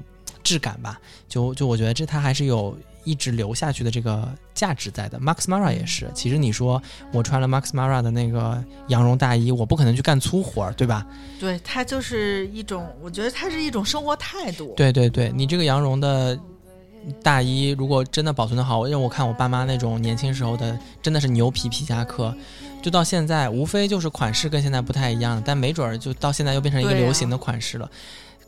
质感吧。就就我觉得这它还是有一直留下去的这个价值在的。Max Mara 也是，其实你说我穿了 Max Mara 的那个羊绒大衣，我不可能去干粗活儿，对吧？对，它就是一种，我觉得它是一种生活态度。对对对，你这个羊绒的大衣，如果真的保存的好，因为我看我爸妈那种年轻时候的，真的是牛皮皮夹克，就到现在，无非就是款式跟现在不太一样，但没准儿就到现在又变成一个流行的款式了。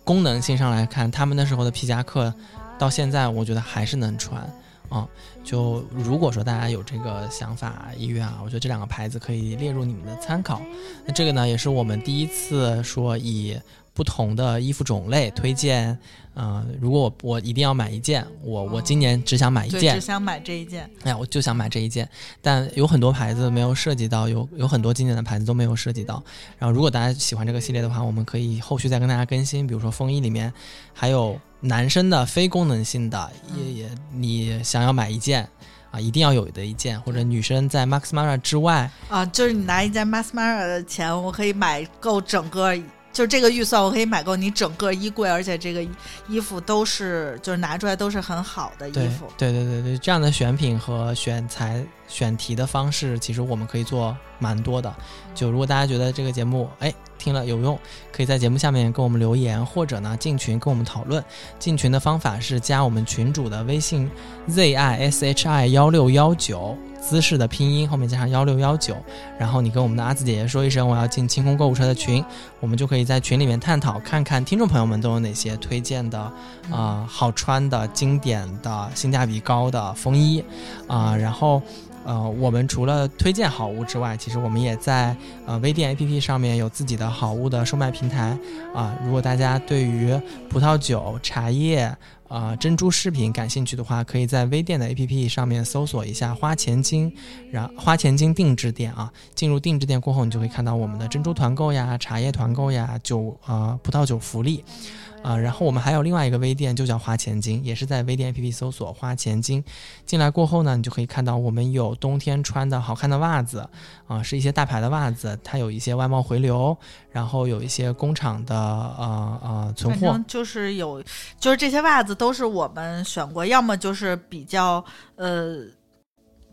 功能性上来看，他们那时候的皮夹克，到现在我觉得还是能穿。啊、就如果说大家有这个想法意愿啊，我觉得这两个牌子可以列入你们的参考。那这个呢，也是我们第一次说以不同的衣服种类推荐。嗯、如果我我一定要买一件，我我今年只想买一，件只，想买这一件。哎呀，我就想买这一件，但有很多牌子没有涉及到，有有很多经典的牌子都没有涉及到。然后，如果大家喜欢这个系列的话，我们可以后续再跟大家更新，比如说风衣里面还有男生的非功能性的，也也你想要买一件啊，一定要有的一件，或者女生在 Max Mara 之外，啊，就是你拿一件 Max Mara 的钱，我可以买够整个，就是这个预算，我可以买够你整个衣柜，而且这个衣衣服都是就是拿出来都是很好的衣服。对对对对，这样的选品和选材、选题的方式，其实我们可以做蛮多的。就如果大家觉得这个节目哎听了有用，可以在节目下面跟我们留言，或者呢进群跟我们讨论。进群的方法是加我们群主的微信 z i s h i 幺六幺九。姿势的拼音后面加上幺六幺九，然后你跟我们的阿紫姐姐说一声我要进清空购物车的群，我们就可以在群里面探讨，看看听众朋友们都有哪些推荐的啊、好穿的、经典的、性价比高的风衣啊、然后。呃，我们除了推荐好物之外，其实我们也在呃微店 APP 上面有自己的好物的售卖平台啊、如果大家对于葡萄酒、茶叶、啊珍珠饰品感兴趣的话，可以在微店的 APP 上面搜索一下“花钱精”，然花钱精定制店啊。进入定制店过后，你就会看到我们的珍珠团购呀、茶叶团购呀、酒啊、葡萄酒福利。啊、然后我们还有另外一个微店，就叫花钱精，也是在微店 APP 搜索“花钱精”。进来过后呢，你就可以看到我们有冬天穿的好看的袜子，啊、是一些大牌的袜子，它有一些外贸回流，然后有一些工厂的呃呃存货，就是有，就是这些袜子都是我们选过，要么就是比较呃，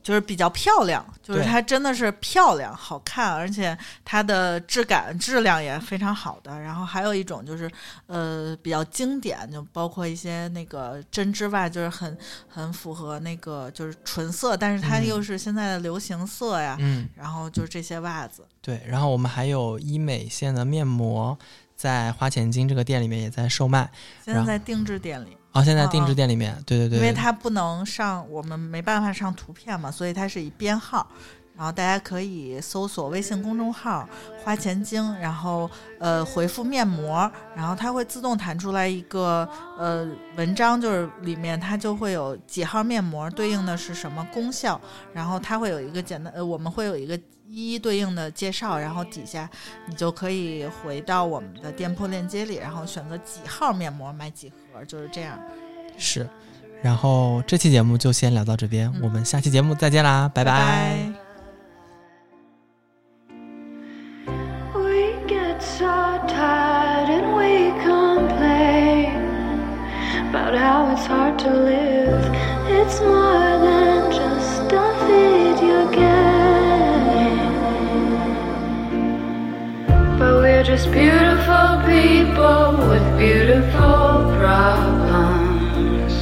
就是比较漂亮，就是它真的是漂亮、好看，而且它的质感、质量也非常好的。然后还有一种就是呃比较经典，就包括一些那个针织袜，就是很很符合那个就是纯色，但是它嗯又是现在的流行色呀。嗯，然后就是这些袜子，对。然后我们还有医美线的面膜，在花钱金这个店里面也在售卖。现在在定制店里。哦，现在哦定制店里面，对对对，因为它不能上，我们没办法上图片嘛，所以它是以编号。然后大家可以搜索微信公众号“花钱精”，然后呃回复面膜，然后它会自动弹出来一个呃文章，就是里面它就会有几号面膜对应的是什么功效，然后它会有一个简单呃我们会有一个一一对应的介绍，然后底下你就可以回到我们的店铺链接里，然后选择几号面膜买几盒，就是这样。是。然后这期节目就先聊到这边，嗯我们下期节目再见啦，拜拜拜 hide and we complain about how it's hard to live. It's more than just a video game. But we're just beautiful people with beautiful problems.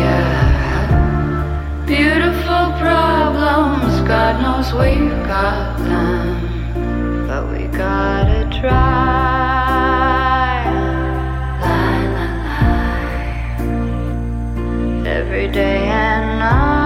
Yeah, beautiful problems. God knows we've got them, but we gotta try. Every day and night.